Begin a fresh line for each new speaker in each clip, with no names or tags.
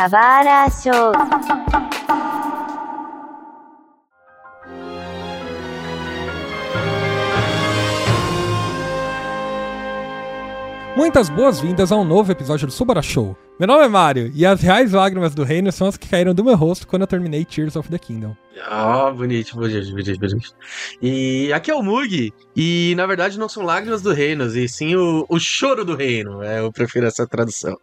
Kawara Show.
Muitas boas-vindas a um novo episódio do Subara Show. Meu nome é Mario e as reais lágrimas do reino são as que caíram do meu rosto quando eu terminei Tears of the Kingdom.
Ah, bonito, bonito, bonito, bonito. E aqui é o Mug, e na verdade não são lágrimas do reino, e sim o, o choro do reino. É, eu prefiro essa tradução.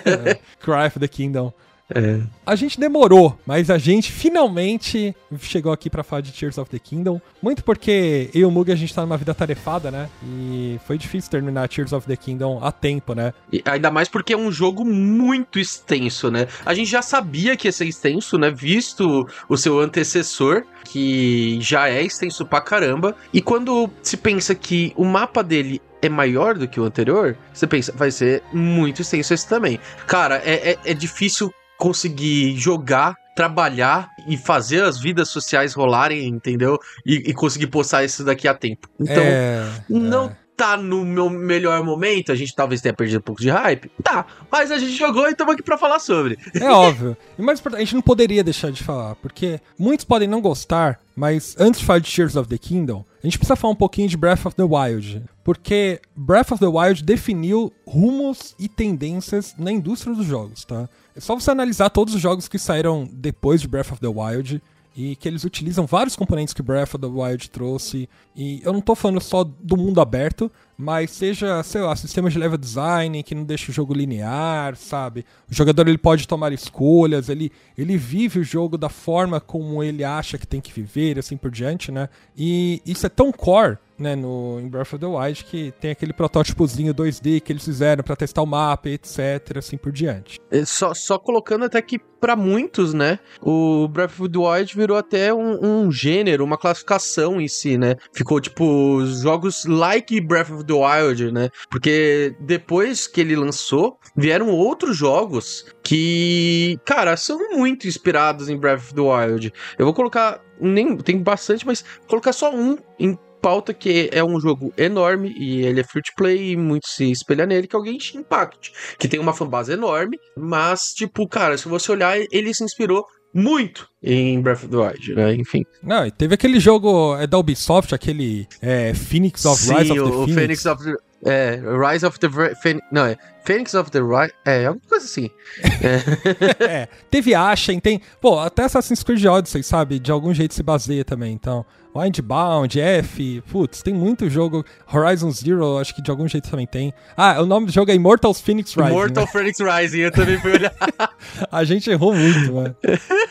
Cry of the Kingdom.
É.
A gente demorou, mas a gente finalmente chegou aqui pra falar de Tears of the Kingdom. Muito porque eu e o Mug a gente tá numa vida tarefada, né? E foi difícil terminar Tears of the Kingdom a tempo, né?
E ainda mais porque é um jogo muito extenso, né? A gente já sabia que ia ser extenso, né? Visto o seu antecessor, que já é extenso pra caramba. E quando se pensa que o mapa dele é maior do que o anterior, você pensa, vai ser muito extenso esse também. Cara, é, é, é difícil conseguir jogar, trabalhar e fazer as vidas sociais rolarem, entendeu? E, e conseguir postar isso daqui a tempo. Então,
é,
não
é.
Tá no meu melhor momento, a gente talvez tenha perdido um pouco de hype. Tá, mas a gente jogou e estamos aqui pra falar sobre.
É óbvio. E mais importante, a gente não poderia deixar de falar, porque muitos podem não gostar, mas antes de falar de Tears of the Kingdom, a gente precisa falar um pouquinho de Breath of the Wild. Porque Breath of the Wild definiu rumos e tendências na indústria dos jogos, tá? É só você analisar todos os jogos que saíram depois de Breath of the Wild e que eles utilizam vários componentes que Breath of the Wild trouxe. E eu não tô falando só do mundo aberto, mas seja, sei lá, sistema de level design que não deixa o jogo linear, sabe? O jogador ele pode tomar escolhas, ele, ele vive o jogo da forma como ele acha que tem que viver, e assim por diante, né? E isso é tão core né, no em Breath of the Wild que tem aquele protótipozinho 2D que eles fizeram pra testar o mapa, etc, assim por diante.
É, Só, só colocando até que pra muitos, né, o Breath of the Wild virou até um, um gênero, uma classificação em si, né? Ficou tipo jogos like Breath of the Wild, né? Porque depois que ele lançou, vieram outros jogos que, cara, são muito inspirados em Breath of the Wild. Eu vou colocar nem tem bastante, mas colocar só um em pauta que é um jogo enorme e ele é free to play e muito se espelha nele, que é o Genshin Impact, que tem uma fanbase enorme, mas tipo, cara, se você olhar, ele se inspirou muito em Breath of the Wild, né? Enfim.
Não, e teve aquele jogo é, da Ubisoft, aquele é, Phoenix of
Sim,
Rise of the
o,
Phoenix.
Phoenix of the é, Rise of the Phoenix, não, é Phoenix of the Rise, é, alguma coisa assim.
é, teve Ashen, tem. Pô, até Assassin's Creed Odyssey, sabe? De algum jeito se baseia também. Então, Windbound, F, putz, tem muito jogo. Horizon Zero, acho que de algum jeito também tem. Ah, o nome do jogo é Immortals Phoenix Rising.
Mortal
né?
Phoenix Rising, eu também fui olhar.
A gente errou muito, mano.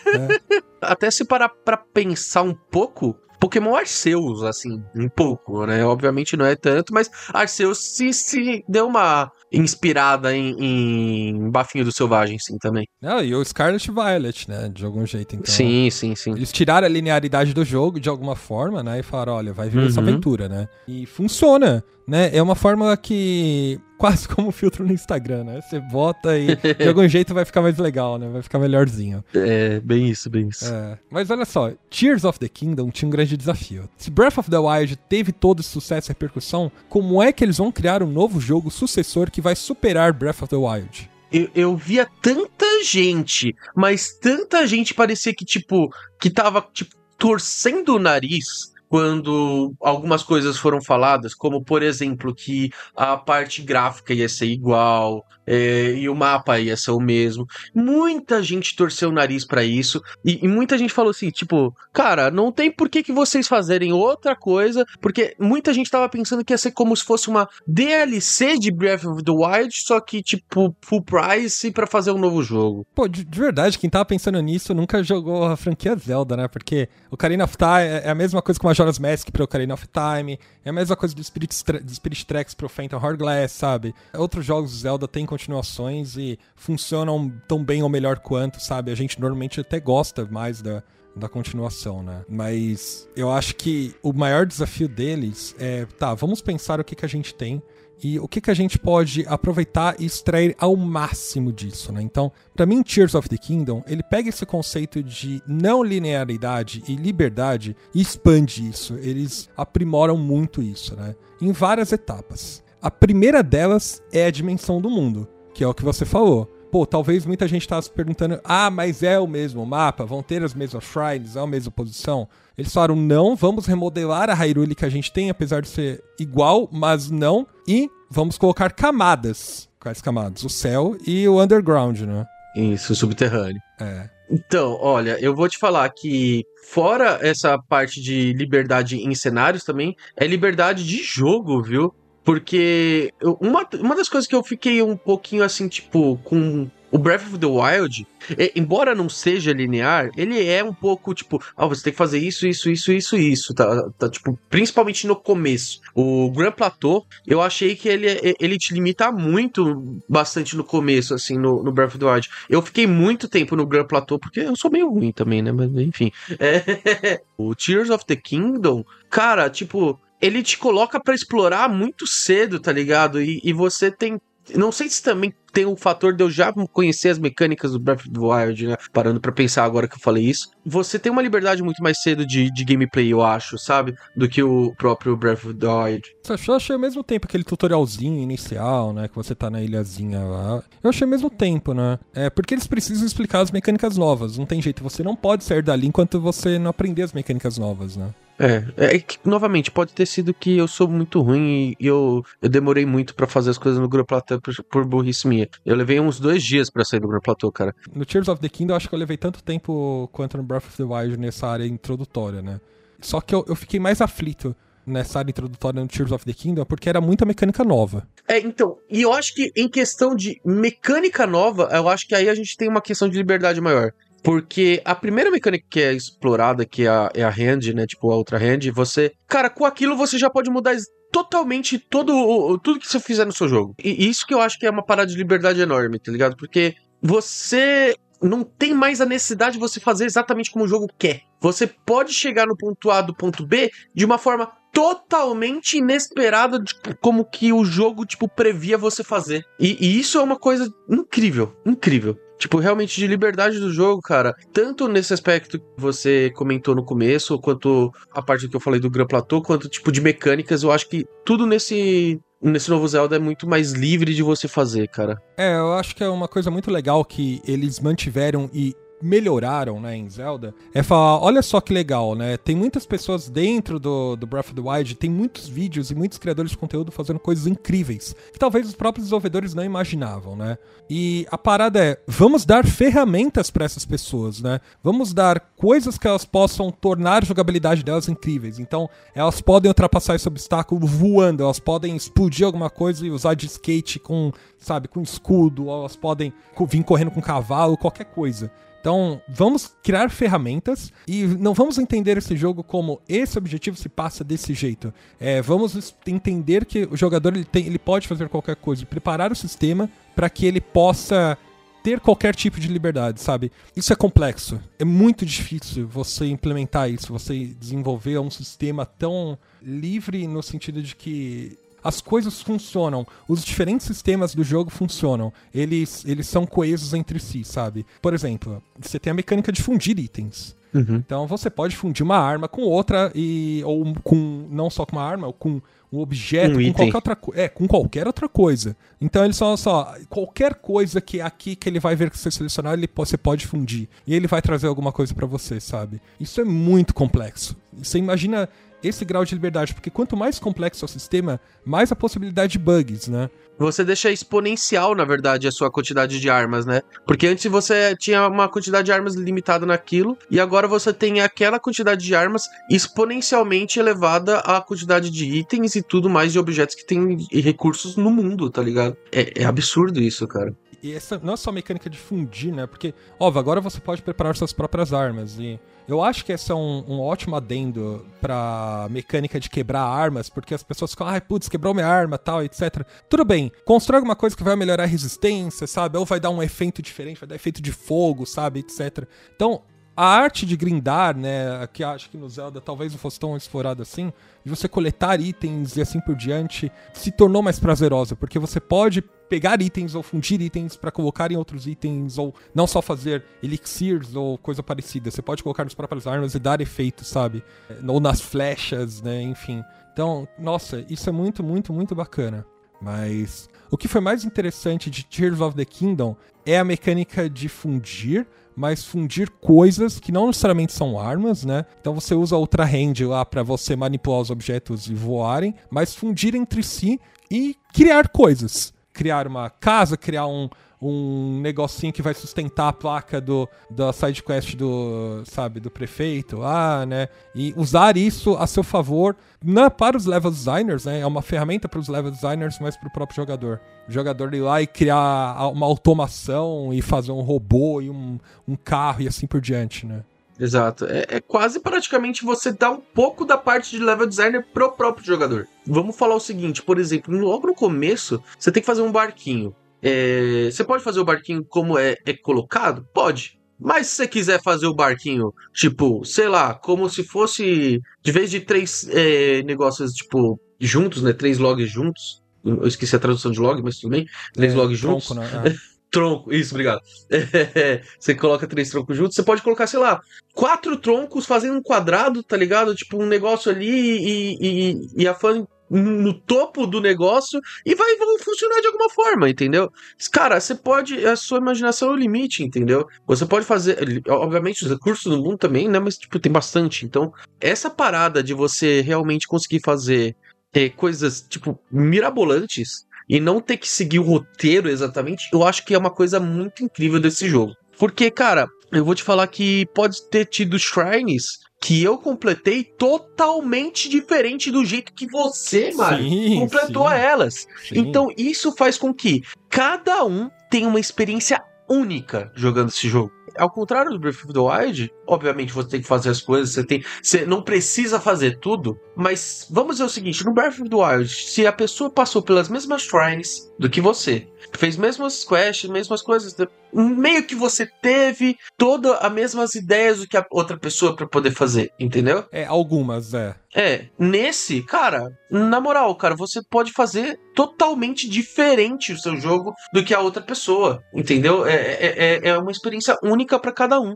Até se parar pra pensar um pouco, Pokémon Arceus, assim, um pouco, né? Obviamente não é tanto, mas Arceus se, se deu uma inspirada em, em Bafinho do Selvagem, sim, também.
Não, e o Scarlet Violet, né? De algum jeito, então.
sim, sim, sim.
Eles tiraram a linearidade do jogo de alguma forma, né? E falaram, olha, vai vir essa
Uhum.
aventura, né? E funciona, né? É uma fórmula que quase como filtro no Instagram, né? Você bota e de algum jeito vai ficar mais legal, né? Vai ficar melhorzinho.
É, bem isso, bem isso.
É. Mas olha só, Tears of the Kingdom tinha um grande desafio. Se Breath of the Wild teve todo esse sucesso e repercussão, como é que eles vão criar um novo jogo sucessor que vai superar Breath of the Wild?
Eu, eu via tanta gente, mas tanta gente parecia que, tipo, que tava, tipo, torcendo o nariz quando algumas coisas foram faladas, como, por exemplo, que a parte gráfica ia ser igual, é, e o mapa ia ser o mesmo. Muita gente torceu o nariz pra isso, e, e muita gente falou assim, tipo, cara, não tem por que, que vocês fazerem outra coisa, porque muita gente tava pensando que ia ser como se fosse uma DLC de Breath of the Wild, só que, tipo, full price pra fazer um novo jogo.
Pô, de, de verdade, quem tava pensando nisso nunca jogou a franquia Zelda, né? Porque o Ocarina of Time é é a mesma coisa que o Majora's Mask pro Ocarina of Time, é a mesma coisa do Spirit, Spirit Tracks pro Phantom Hourglass, sabe? Outros jogos do Zelda têm continuações e funcionam tão bem ou melhor quanto, sabe? A gente normalmente até gosta mais da, da continuação, né? Mas eu acho que o maior desafio deles é, tá, vamos pensar o que, que a gente tem e o que, que a gente pode aproveitar e extrair ao máximo disso, né? Então, pra mim, Tears of the Kingdom, ele pega esse conceito de não linearidade e liberdade e expande isso. Eles aprimoram muito isso, né? Em várias etapas. A primeira delas é a dimensão do mundo, que é o que você falou. pô, talvez muita gente tava se perguntando, ah, mas é o mesmo mapa, vão ter as mesmas shrines, é a mesma posição. Eles falaram, não, vamos remodelar a Hyrule que a gente tem, apesar de ser igual, mas não, e vamos colocar camadas. Quais camadas? O céu e o underground, né?
Isso, subterrâneo.
É.
Então, olha, eu vou te falar que fora essa parte de liberdade em cenários também, é liberdade de jogo, viu? Porque uma, uma das coisas que eu fiquei um pouquinho assim, tipo, com o Breath of the Wild, embora não seja linear, ele é um pouco tipo, ah, você tem que fazer isso, isso, isso, isso, isso, tá, tá tipo, principalmente no começo. O Grand Plateau, eu achei que ele, ele te limita muito, bastante no começo, assim, no, no Breath of the Wild. Eu fiquei muito tempo no Grand Plateau, porque eu sou meio ruim também, né, mas enfim. É, o Tears of the Kingdom, cara, tipo, ele te coloca pra explorar muito cedo, tá ligado? E, e você tem. Não sei se também tem o fator de eu já conhecer as mecânicas do Breath of the Wild, né? Parando pra pensar agora que eu falei isso. Você tem uma liberdade muito mais cedo de, de gameplay, eu acho, sabe? Do que o próprio Breath of the Wild.
Eu achei ao mesmo tempo aquele tutorialzinho inicial, né? Que você tá na ilhazinha lá. Eu achei ao mesmo tempo, né? É porque eles precisam explicar as mecânicas novas. Não tem jeito. Você não pode sair dali enquanto você não aprender as mecânicas novas, né?
É, é que, novamente, pode ter sido que eu sou muito ruim e eu, eu demorei muito pra fazer as coisas no Grand Plateau por, por burrice minha. Eu levei uns dois dias pra sair do Grand Plateau, cara.
No Tears of the Kingdom, eu acho que eu levei tanto tempo quanto no Breath of the Wild nessa área introdutória, né? Só que eu, eu fiquei mais aflito nessa área introdutória no Tears of the Kingdom porque era muita mecânica nova.
É, então, e eu acho que em questão de mecânica nova, eu acho que aí a gente tem uma questão de liberdade maior. Porque a primeira mecânica que é explorada, que é a, é a hand, né? Tipo, a outra hand, você. Cara, com aquilo você já pode mudar totalmente todo, tudo que você fizer no seu jogo. E isso que eu acho que é uma parada de liberdade enorme, tá ligado? Porque você não tem mais a necessidade de você fazer exatamente como o jogo quer. Você pode chegar no ponto A do ponto B de uma forma totalmente inesperada de como que o jogo, tipo, previa você fazer. E, e isso é uma coisa incrível, incrível. Tipo, realmente de liberdade do jogo, cara. Tanto nesse aspecto que você comentou no começo, quanto a parte que eu falei do Grand Plateau, quanto tipo de mecânicas, eu acho que tudo nesse nesse novo Zelda é muito mais livre de você fazer, cara.
É, eu acho que é uma coisa muito legal que eles mantiveram e melhoraram, né, em Zelda, é falar, olha só que legal, né, tem muitas pessoas dentro do, do Breath of the Wild, tem muitos vídeos e muitos criadores de conteúdo fazendo coisas incríveis, que talvez os próprios desenvolvedores não imaginavam, né, e a parada é, vamos dar ferramentas para essas pessoas, né, vamos dar coisas que elas possam tornar a jogabilidade delas incríveis, então elas podem ultrapassar esse obstáculo voando, elas podem explodir alguma coisa e usar de skate com, sabe, com escudo, elas podem vir correndo com cavalo, qualquer coisa. Então, vamos criar ferramentas e não vamos entender esse jogo como esse objetivo se passa desse jeito. É, vamos entender que o jogador ele, tem, ele pode fazer qualquer coisa, preparar o sistema para que ele possa ter qualquer tipo de liberdade, sabe? Isso é complexo. É muito difícil você implementar isso, você desenvolver um sistema tão livre no sentido de que as coisas funcionam, os diferentes sistemas do jogo funcionam, eles, eles são coesos entre si, sabe? Por exemplo, você tem a mecânica de fundir itens. Então você pode fundir uma arma com outra e ou com não só com uma arma, ou com um objeto,
Um
com
item.
qualquer outra coisa. É, com qualquer outra coisa. Então ele só só qualquer coisa que aqui que ele vai ver que você selecionar, ele você pode fundir e ele vai trazer alguma coisa pra você, sabe? Isso é muito complexo. Você imagina esse grau de liberdade, porque quanto mais complexo é o sistema, mais a possibilidade de bugs, né?
Você deixa exponencial, na verdade, a sua quantidade de armas, né? Porque antes você tinha uma quantidade de armas limitada naquilo, e agora você tem aquela quantidade de armas exponencialmente elevada à quantidade de itens e tudo mais de objetos que tem e recursos no mundo, tá ligado? É, é absurdo isso, cara.
E essa não é só mecânica de fundir, né? Porque, óbvio, agora você pode preparar suas próprias armas. E eu acho que esse é um, um ótimo adendo pra mecânica de quebrar armas, porque as pessoas ficam, ai, putz, quebrou minha arma, tal, etc. Tudo bem, constrói alguma coisa que vai melhorar a resistência, sabe? Ou vai dar um efeito diferente, vai dar efeito de fogo, sabe, etc. Então, a arte de grindar, né, que acho que no Zelda talvez não fosse tão explorado assim, de você coletar itens e assim por diante, se tornou mais prazerosa, porque você pode pegar itens ou fundir itens para colocar em outros itens, ou não só fazer elixirs ou coisa parecida, você pode colocar nas próprias armas e dar efeito, sabe? Ou nas flechas, né, enfim. Então, nossa, isso é muito, muito, muito bacana. Mas o que foi mais interessante de Tears of the Kingdom é a mecânica de fundir, mas fundir coisas que não necessariamente são armas, né? Então você usa Ultra Hand lá para você manipular os objetos e voarem, mas fundir entre si e criar coisas. Criar uma casa, criar um, um negocinho que vai sustentar a placa do da side quest do, sabe, do prefeito lá, né? E usar isso a seu favor, não é para os level designers, né? É uma ferramenta para os level designers, mas para o próprio jogador. O jogador ir lá e criar uma automação e fazer um robô e um, um carro e assim por diante, né?
Exato. É, é, quase praticamente você dar um pouco da parte de level designer pro próprio jogador. Vamos falar o seguinte, por exemplo, logo no começo, você tem que fazer um barquinho. É, você pode fazer o barquinho como é, é colocado? Pode. Mas se você quiser fazer o barquinho, tipo, sei lá, como se fosse, de vez de três é, negócios, tipo, juntos, né? Três logs juntos. Eu esqueci a tradução de log, mas tudo bem. Três é, logs tronco, juntos. Né? tronco, isso, obrigado. você coloca três troncos juntos, você pode colocar, sei lá, quatro troncos fazendo um quadrado, tá ligado? Tipo, um negócio ali e, e, e a fã no topo do negócio e vai, vai funcionar de alguma forma, entendeu? Cara, você pode. A sua imaginação é o limite, entendeu? Você pode fazer. Obviamente, os recursos do mundo também, né? Mas, tipo, tem bastante. Então, essa parada de você realmente conseguir fazer é, coisas, tipo, mirabolantes e não ter que seguir o roteiro exatamente, eu acho que é uma coisa muito incrível desse jogo. Porque, cara, eu vou te falar que pode ter tido shrines que eu completei totalmente diferente do jeito que você, Mário, completou sim. elas. Sim. Então isso faz com que cada um tenha uma experiência única jogando esse jogo. Ao contrário do Breath of the Wild, obviamente você tem que fazer as coisas, você tem, você não precisa fazer tudo, mas vamos dizer o seguinte, no Breath of the Wild, se a pessoa passou pelas mesmas shrines do que você, fez mesmas quests, mesmas coisas, meio que você teve todas as mesmas ideias do que a outra pessoa para poder fazer, entendeu?
É, algumas, é.
É, nesse, cara, na moral, cara, você pode fazer totalmente diferente o seu jogo do que a outra pessoa, entendeu? É, é, é, é uma experiência única para cada um.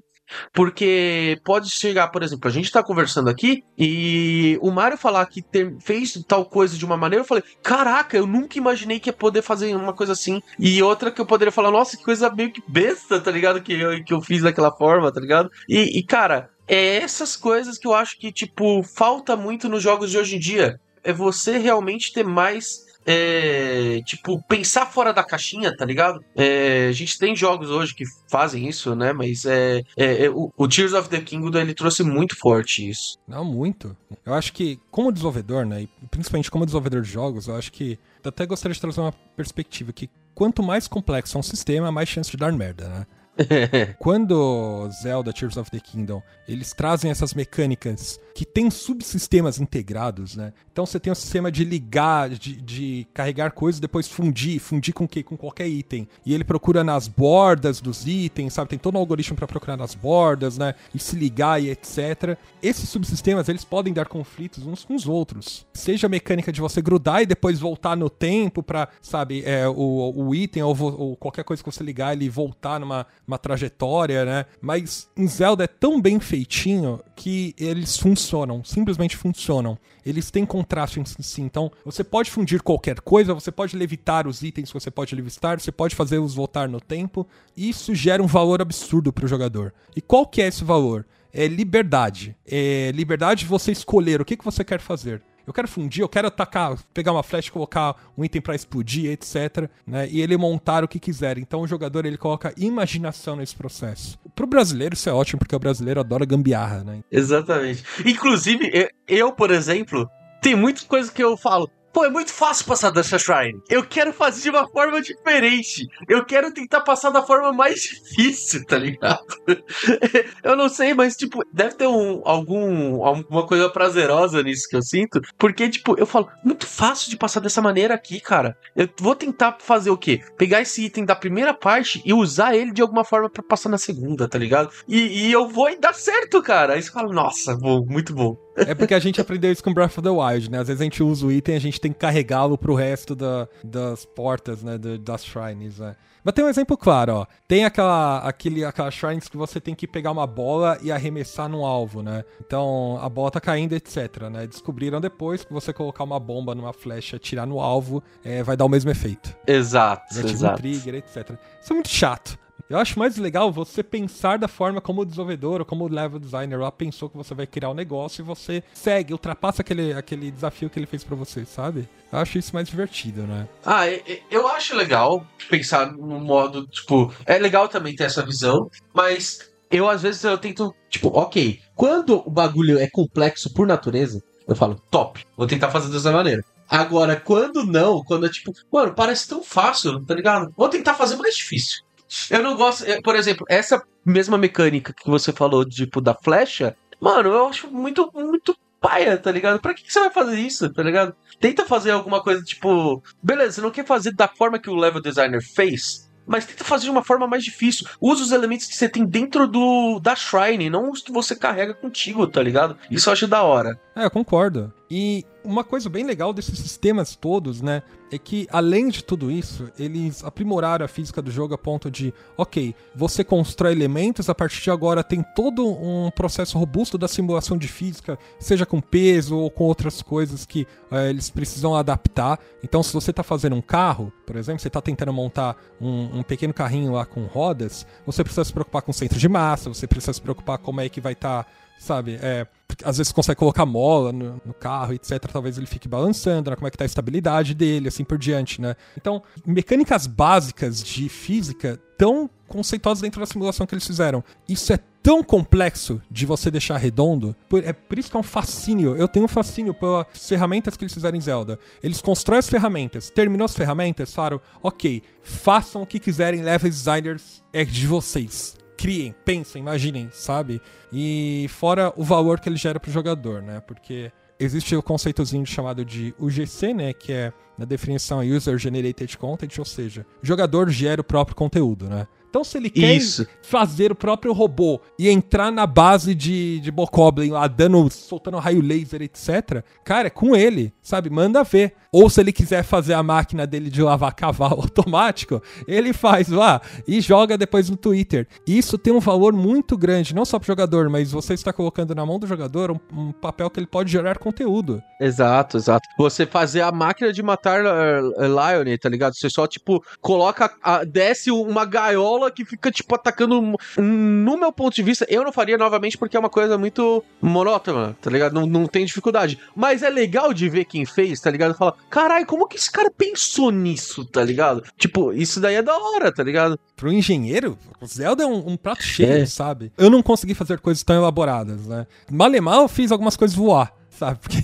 Porque pode chegar, por exemplo, a gente tá conversando aqui e o Mario falar que ter, fez tal coisa de uma maneira, eu falei, caraca, eu nunca imaginei que ia poder fazer uma coisa assim. E outra que eu poderia falar, nossa, que coisa meio que besta, tá ligado? Que eu, que eu fiz daquela forma, tá ligado? E, e cara, é essas coisas que eu acho que, tipo, falta muito nos jogos de hoje em dia. É você realmente ter mais é, tipo, pensar fora da caixinha, tá ligado? É, a gente tem jogos hoje que fazem isso, né? Mas é, é, é o, o, Tears of the Kingdom ele trouxe muito forte isso.
Não, muito. Eu acho que, como desenvolvedor, né? Principalmente como desenvolvedor de jogos, eu acho que. Eu até gostaria de trazer uma perspectiva que quanto mais complexo é um sistema, mais chance de dar merda, né? Quando Zelda Tears of the Kingdom, eles trazem essas mecânicas que tem subsistemas integrados, né? Então você tem o um sistema de ligar, de, de carregar coisas, depois fundir, fundir com que com qualquer item. E ele procura nas bordas dos itens, sabe? Tem todo um algoritmo para procurar nas bordas, né? E se ligar e etc. Esses subsistemas, eles podem dar conflitos uns com os outros. Seja a mecânica de você grudar e depois voltar no tempo para, sabe, é, o, o item ou, ou, qualquer coisa que você ligar ele voltar numa uma trajetória, né? Mas em Zelda é tão bem feitinho que eles funcionam, simplesmente funcionam. Eles têm contraste em si, então você pode fundir qualquer coisa, você pode levitar os itens, você pode levitar, você pode fazê-los voltar no tempo, e isso gera um valor absurdo para o jogador. E qual que é esse valor? É liberdade. É liberdade de você escolher o que, que você quer fazer eu quero fundir, eu quero atacar, pegar uma flecha, colocar um item para explodir, etc, né? E ele montar o que quiser. Então o jogador ele coloca imaginação nesse processo. Pro brasileiro isso é ótimo porque o brasileiro adora gambiarra, né?
Exatamente. Inclusive, eu, por exemplo, tem muitas coisas que eu falo, Pô, é muito fácil passar dessa Shrine. Eu quero fazer de uma forma diferente. Eu quero tentar passar da forma mais difícil, tá ligado? eu não sei, mas, tipo, deve ter um, algum, alguma coisa prazerosa nisso que eu sinto. Porque, tipo, eu falo, muito fácil de passar dessa maneira aqui, cara. Eu vou tentar fazer o quê? Pegar esse item da primeira parte e usar ele de alguma forma para passar na segunda, tá ligado? E, e eu vou e dá certo, cara. Aí você fala, nossa, bom, muito bom.
É porque a gente aprendeu isso com Breath of the Wild, né? Às vezes a gente usa o item e a gente tem que carregá-lo pro resto da, das portas, né? das shrines, né? Mas tem um exemplo claro, ó. Tem aquela, aquele, aquela shrines que você tem que pegar uma bola e arremessar num alvo, né? Então a bola tá caindo, etc, né? Descobriram depois que você colocar uma bomba numa flecha, atirar no alvo, é, vai dar o mesmo efeito.
Exato, exato.
Um trigger, etc. Isso é muito chato. Eu acho mais legal você pensar da forma como o desenvolvedor ou como o level designer lá pensou que você vai criar um negócio e você segue, ultrapassa aquele, aquele desafio que ele fez para você, sabe? Eu acho isso mais divertido, né?
Ah, eu acho legal pensar no modo, tipo, é legal também ter essa visão, mas eu às vezes eu tento, tipo, ok, quando o bagulho é complexo por natureza, eu falo, top, vou tentar fazer dessa maneira. Agora, quando não, quando é tipo, mano, parece tão fácil, tá ligado? Vou tentar fazer mais difícil. Eu não gosto. Por exemplo, essa mesma mecânica que você falou, tipo, da flecha, mano, eu acho muito, muito paia, tá ligado? Pra que, que você vai fazer isso, tá ligado? Tenta fazer alguma coisa, tipo. Beleza, você não quer fazer da forma que o level designer fez, mas tenta fazer de uma forma mais difícil. Usa os elementos que você tem dentro do da Shrine, não os que você carrega contigo, tá ligado? Isso eu acho da hora.
É, eu concordo. E uma coisa bem legal desses sistemas todos, né, é que além de tudo isso, eles aprimoraram a física do jogo a ponto de, ok, você constrói elementos, a partir de agora tem todo um processo robusto da simulação de física, seja com peso ou com outras coisas que é, eles precisam adaptar. Então, se você está fazendo um carro, por exemplo, você está tentando montar um, um, pequeno carrinho lá com rodas, você precisa se preocupar com o centro de massa, você precisa se preocupar como é que vai estar. Tá sabe? É, às vezes consegue colocar mola no, no, carro, etc. Talvez ele fique balançando, né? como é que tá a estabilidade dele, assim por diante, né? Então, mecânicas básicas de física tão conceituosas dentro da simulação que eles fizeram. Isso é tão complexo de você deixar redondo. é por isso que é um fascínio. Eu tenho um fascínio pelas ferramentas que eles fizeram em Zelda. Eles constroem as ferramentas, terminou as ferramentas, falaram, ok, façam o que quiserem, level designers é de vocês criem, pensem, imaginem, sabe? E fora o valor que ele gera pro jogador, né? Porque existe o conceitozinho chamado de UGC, né? Que é na definição User Generated Content, ou seja, o jogador gera o próprio conteúdo, né? Então, se ele quer Isso. fazer o próprio robô e entrar na base de, de Bokoblin lá, dando, soltando raio laser, etc., cara, é com ele, sabe? Manda ver. Ou se ele quiser fazer a máquina dele de lavar cavalo automático, ele faz lá e joga depois no Twitter. Isso tem um valor muito grande, não só pro jogador, mas você está colocando na mão do jogador um, um papel que ele pode gerar conteúdo.
Exato, exato. Você fazer a máquina de matar uh, Lion, tá ligado? Você só, tipo, coloca, a, desce uma gaiola que fica, tipo, atacando. No meu ponto de vista, eu não faria novamente porque é uma coisa muito monótona, tá ligado? Não, não tem dificuldade. Mas é legal de ver quem fez, tá ligado? Fala, caralho, como que esse cara pensou nisso, tá ligado? Tipo, isso daí é da hora, tá ligado?
Pro engenheiro, o Zelda é um, um prato cheio, é. sabe? Eu não consegui fazer coisas tão elaboradas, né? Malemar eu fiz algumas coisas voar sabe? Porque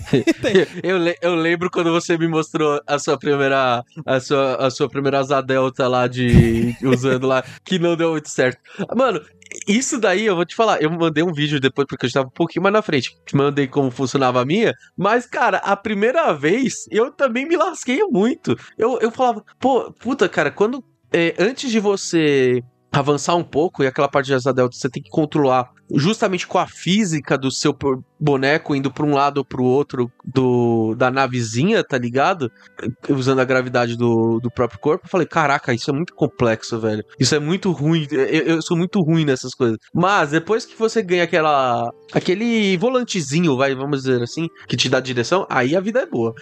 eu, eu lembro quando você me mostrou a sua primeira a sua, a sua primeira asa delta lá de usando lá que não deu muito certo. Mano, isso daí eu vou te falar, eu mandei um vídeo depois porque eu estava um pouquinho mais na frente. Te mandei como funcionava a minha, mas cara, a primeira vez eu também me lasquei muito. Eu, eu falava, pô, puta, cara, quando é, antes de você avançar um pouco e aquela parte de asa delta você tem que controlar justamente com a física do seu boneco indo para um lado ou para o outro do, da navezinha, tá ligado? Usando a gravidade do, do próprio corpo. Eu falei, caraca, isso é muito complexo, velho. Isso é muito ruim. Eu, eu sou muito ruim nessas coisas. Mas depois que você ganha aquela aquele volantezinho, vai, vamos dizer assim, que te dá direção, aí a vida é boa.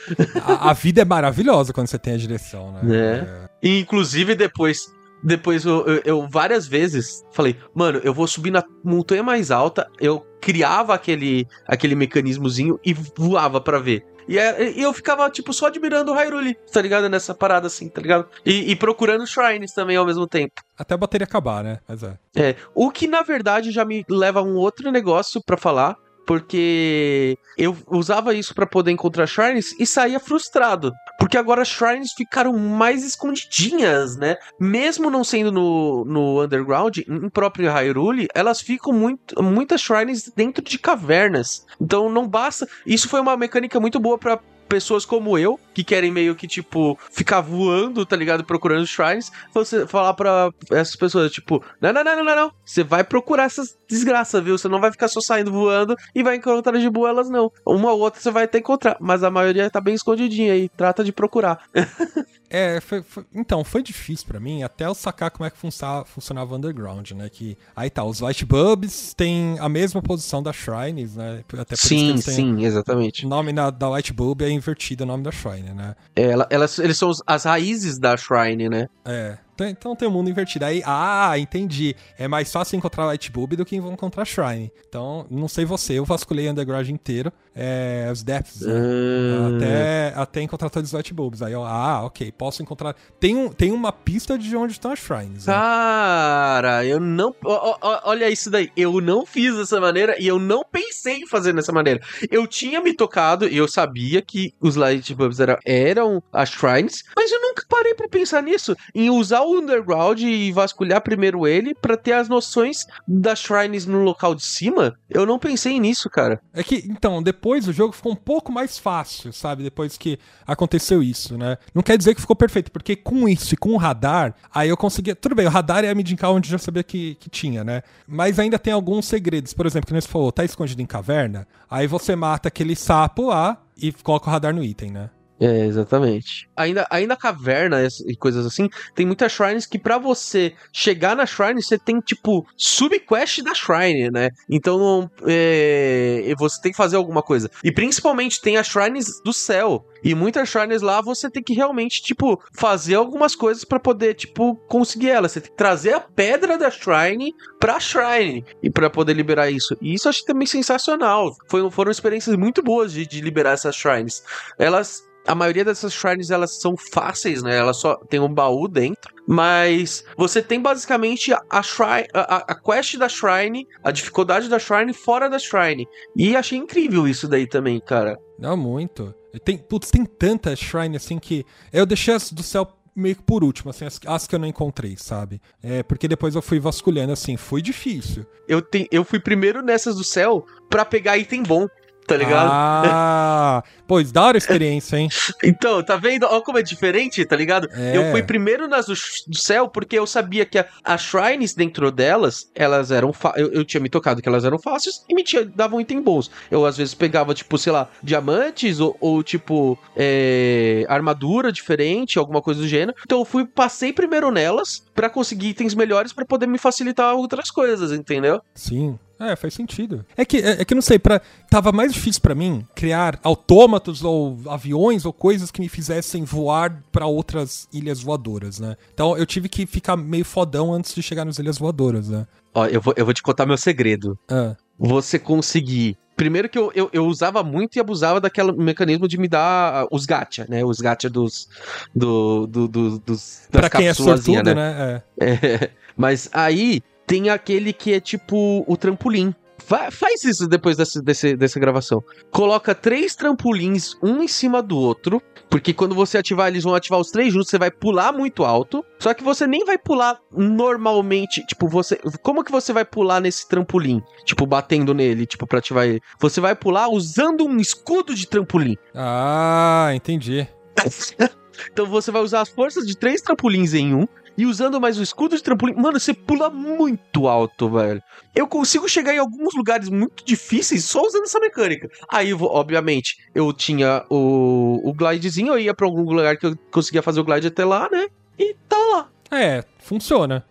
a, a vida é maravilhosa quando você tem a direção, né?
É. é. Inclusive depois depois eu, eu, eu, várias vezes falei, mano, eu vou subir na montanha mais alta. Eu criava aquele, aquele mecanismozinho e voava para ver. E, é, e, eu ficava, tipo, só admirando o Hyrule, tá ligado? Nessa parada assim, tá ligado? E, e, procurando shrines também ao mesmo tempo.
Até a bateria acabar, né? Mas é.
É. O que na verdade já me leva a um outro negócio para falar porque eu usava isso para poder encontrar shrines e saía frustrado. Porque agora shrines ficaram mais escondidinhas, né? Mesmo não sendo no, no underground, em próprio Hyrule, elas ficam muito, muitas shrines dentro de cavernas. Então não basta. Isso foi uma mecânica muito boa para pessoas como eu, que querem meio que, tipo, ficar voando, tá ligado? Procurando shrines, você falar pra essas pessoas, tipo, não, não, não, não, não, não. Você vai procurar essas desgraças, viu? Você não vai ficar só saindo voando e vai encontrar de boa elas, não. Uma ou outra você vai até encontrar, mas a maioria tá bem escondidinha aí. Trata de procurar.
É, foi, foi, então, foi difícil para mim até eu sacar como é que funcionava, funcionava o Underground, né? Que aí tá, os Light Bulbs têm a mesma posição das Shrines, né?
Até por sim, sim, exatamente.
O nome na, da Light Bulb é invertido o nome da Shrine, né?
É, ela, elas, eles são as raízes da Shrine, né?
É. Então tem o um mundo invertido. Aí, ah, entendi. É mais fácil encontrar Light Bulb do que encontrar Shrine. Então, não sei você, eu vasculhei Underground inteiro, é, os Depths, né? uh... até, até encontrar todos os Light Bulbs. Aí eu, ah, ok, posso encontrar. Tem, um, tem uma pista de onde estão as Shrines.
Né? Cara, eu não. olha isso daí. Eu não fiz dessa maneira e eu não pensei em fazer dessa maneira. Eu tinha me tocado e eu sabia que os Light Bulbs eram, eram as Shrines, mas eu nunca parei para pensar nisso, em usar o underground e vasculhar primeiro ele para ter as noções das shrines no local de cima, eu não pensei nisso, cara.
É que, então, depois o jogo ficou um pouco mais fácil, sabe? Depois que aconteceu isso, né? Não quer dizer que ficou perfeito, porque com isso e com o radar, aí eu conseguia. Tudo bem, o radar é a Midincal onde eu já sabia que, que tinha, né? Mas ainda tem alguns segredos. Por exemplo, que você falou, tá escondido em caverna, aí você mata aquele sapo lá e coloca o radar no item, né?
É, exatamente. Ainda, ainda caverna e coisas assim, tem muitas shrines que para você chegar na shrine, você tem, tipo, subquest da shrine, né? Então, é, você tem que fazer alguma coisa. E principalmente tem as shrines do céu. E muitas shrines lá você tem que realmente, tipo, fazer algumas coisas para poder, tipo, conseguir ela. Você tem que trazer a pedra da shrine pra shrine e para poder liberar isso. E isso eu achei também sensacional. Foi, foram experiências muito boas de, de liberar essas shrines. Elas a maioria dessas shrines elas são fáceis, né? Elas só tem um baú dentro. Mas você tem basicamente a, shrine, a, a quest da Shrine, a dificuldade da Shrine fora da Shrine. E achei incrível isso daí também, cara.
Não, muito. Tem, putz, tem tanta Shrine assim que. Eu deixei as do céu meio que por último, assim, as, as, que eu não encontrei, sabe? É, porque depois eu fui vasculhando, assim, foi difícil.
Eu, te, eu fui primeiro nessas do céu para pegar item bom tá ligado?
Ah, pois da hora a experiência, hein?
então, tá vendo? Olha como é diferente, tá ligado? É. Eu fui primeiro nas do, céu porque eu sabia que as shrines dentro delas, elas eram. Eu, eu, tinha me tocado que elas eram fáceis e me tinha, davam item bons. Eu às vezes pegava, tipo, sei lá, diamantes ou, ou tipo, é, armadura diferente, alguma coisa do gênero. Então eu fui, passei primeiro nelas para conseguir itens melhores para poder me facilitar outras coisas, entendeu?
Sim. É, faz sentido. É que, é, é que não sei, pra, tava mais difícil para mim criar autômatos ou aviões ou coisas que me fizessem voar para outras ilhas voadoras, né? Então eu tive que ficar meio fodão antes de chegar nas ilhas voadoras, né?
Ó, eu vou, eu vou te contar meu segredo. Ah. Você conseguir Primeiro que eu, eu, eu, usava muito e abusava daquele mecanismo de me dar os gacha, né? Os gacha dos. Do, do, do, dos
pra quem é sortudo, né? né?
É. é. Mas aí tem aquele que é tipo o trampolim. Fa faz isso depois desse, desse, dessa gravação. Coloca três trampolins, um em cima do outro. Porque quando você ativar, eles vão ativar os três juntos, você vai pular muito alto. Só que você nem vai pular normalmente. Tipo, você. Como que você vai pular nesse trampolim? Tipo, batendo nele, tipo, pra ativar ele. Você vai pular usando um escudo de trampolim.
Ah, entendi.
então você vai usar as forças de três trampolins em um e usando mais o escudo de trampolim, mano, você pula muito alto, velho. Eu consigo chegar em alguns lugares muito difíceis só usando essa mecânica. Aí, obviamente, eu tinha o, o glidezinho, eu ia pra algum lugar que eu conseguia fazer o glide até lá, né? E tá lá.
É, funciona.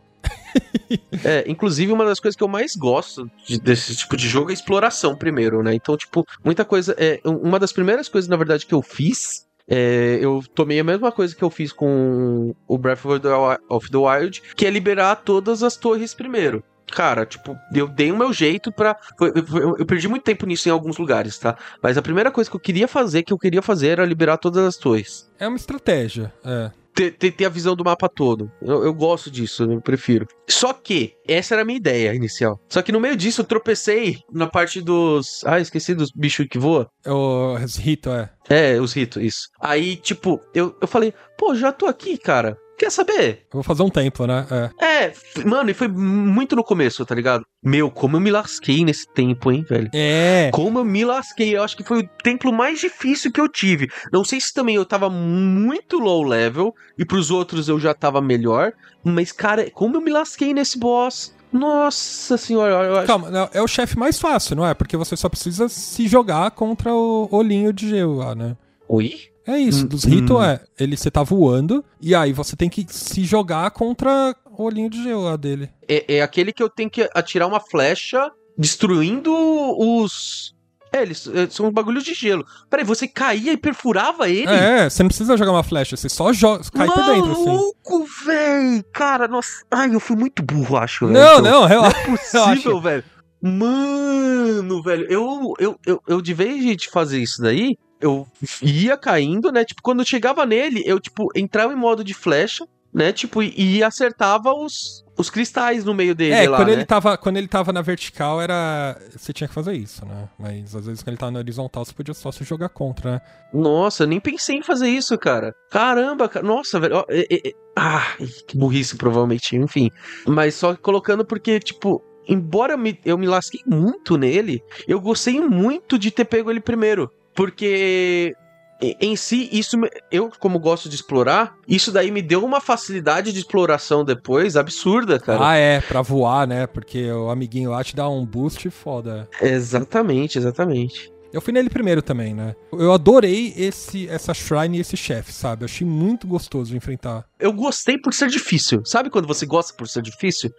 é, inclusive uma das coisas que eu mais gosto de, desse tipo de jogo é exploração primeiro, né? Então, tipo, muita coisa. É, uma das primeiras coisas, na verdade, que eu fiz é, eu tomei a mesma coisa que eu fiz com o Breath of the Wild, que é liberar todas as torres primeiro. Cara, tipo, eu dei o meu jeito pra. Eu, perdi muito tempo nisso em alguns lugares, tá? Mas a primeira coisa que eu queria fazer, que eu queria fazer, era liberar todas as torres.
É uma estratégia, é
ter, ter, ter, a visão do mapa todo. Eu, eu gosto disso, eu prefiro. Só que, essa era a minha ideia inicial. Só que no meio disso eu tropecei na parte dos. Ah, esqueci dos bichos que voam.
É os ritos, é.
É, os ritos, isso. Aí, tipo, eu, eu falei, pô, já tô aqui, cara. Quer saber?
Eu vou fazer um tempo, né?
É. é, mano, e foi muito no começo, tá ligado? Meu, como eu me lasquei nesse tempo, hein, velho?
É.
Como eu me lasquei. Eu acho que foi o templo mais difícil que eu tive. Não sei se também eu tava muito low level e pros outros eu já tava melhor. Mas, cara, como eu me lasquei nesse boss. Nossa senhora, eu acho...
Calma, é o chefe mais fácil, não é? Porque você só precisa se jogar contra o olhinho de gelo lá, né?
Oi?
É isso, hum, dos ritos hum. é, ele você tá voando, e aí você tem que se jogar contra o olhinho de gelo lá dele.
É, é aquele que eu tenho que atirar uma flecha destruindo os. É, eles é, são bagulhos de gelo. Peraí, você caía e perfurava ele?
É, você não precisa jogar uma flecha, você só joga, cai Maluco, por dentro, assim.
Maluco, véi! Cara, nossa. Ai, eu fui muito burro, acho.
Não, não, relaxa.
Não é possível, velho. Mano, velho, eu, eu, eu, eu de vez de fazer isso daí, eu ia caindo, né? Tipo, quando eu chegava nele, eu, tipo, entrava em modo de flecha, né? Tipo, e, acertava os, os cristais no meio dele
é,
lá,
quando
né?
ele tava quando ele tava na vertical era você tinha que fazer isso, né? Mas às vezes quando ele tava na horizontal você podia só se jogar contra, né?
Nossa, eu nem pensei em fazer isso, cara. Caramba, cara. nossa, velho. Ah, que burrice provavelmente, enfim. Mas só colocando porque tipo Embora eu me, eu me lasquei muito nele, eu gostei muito de ter pego ele primeiro. Porque em si, isso eu, como gosto de explorar, isso daí me deu uma facilidade de exploração depois absurda, cara.
Ah, é, pra voar, né? Porque o amiguinho lá te dá um boost foda.
Exatamente, exatamente.
Eu fui nele primeiro também, né? Eu adorei esse essa shrine e esse chefe, sabe? Eu achei muito gostoso de enfrentar.
Eu gostei por ser difícil. Sabe quando você gosta por ser difícil?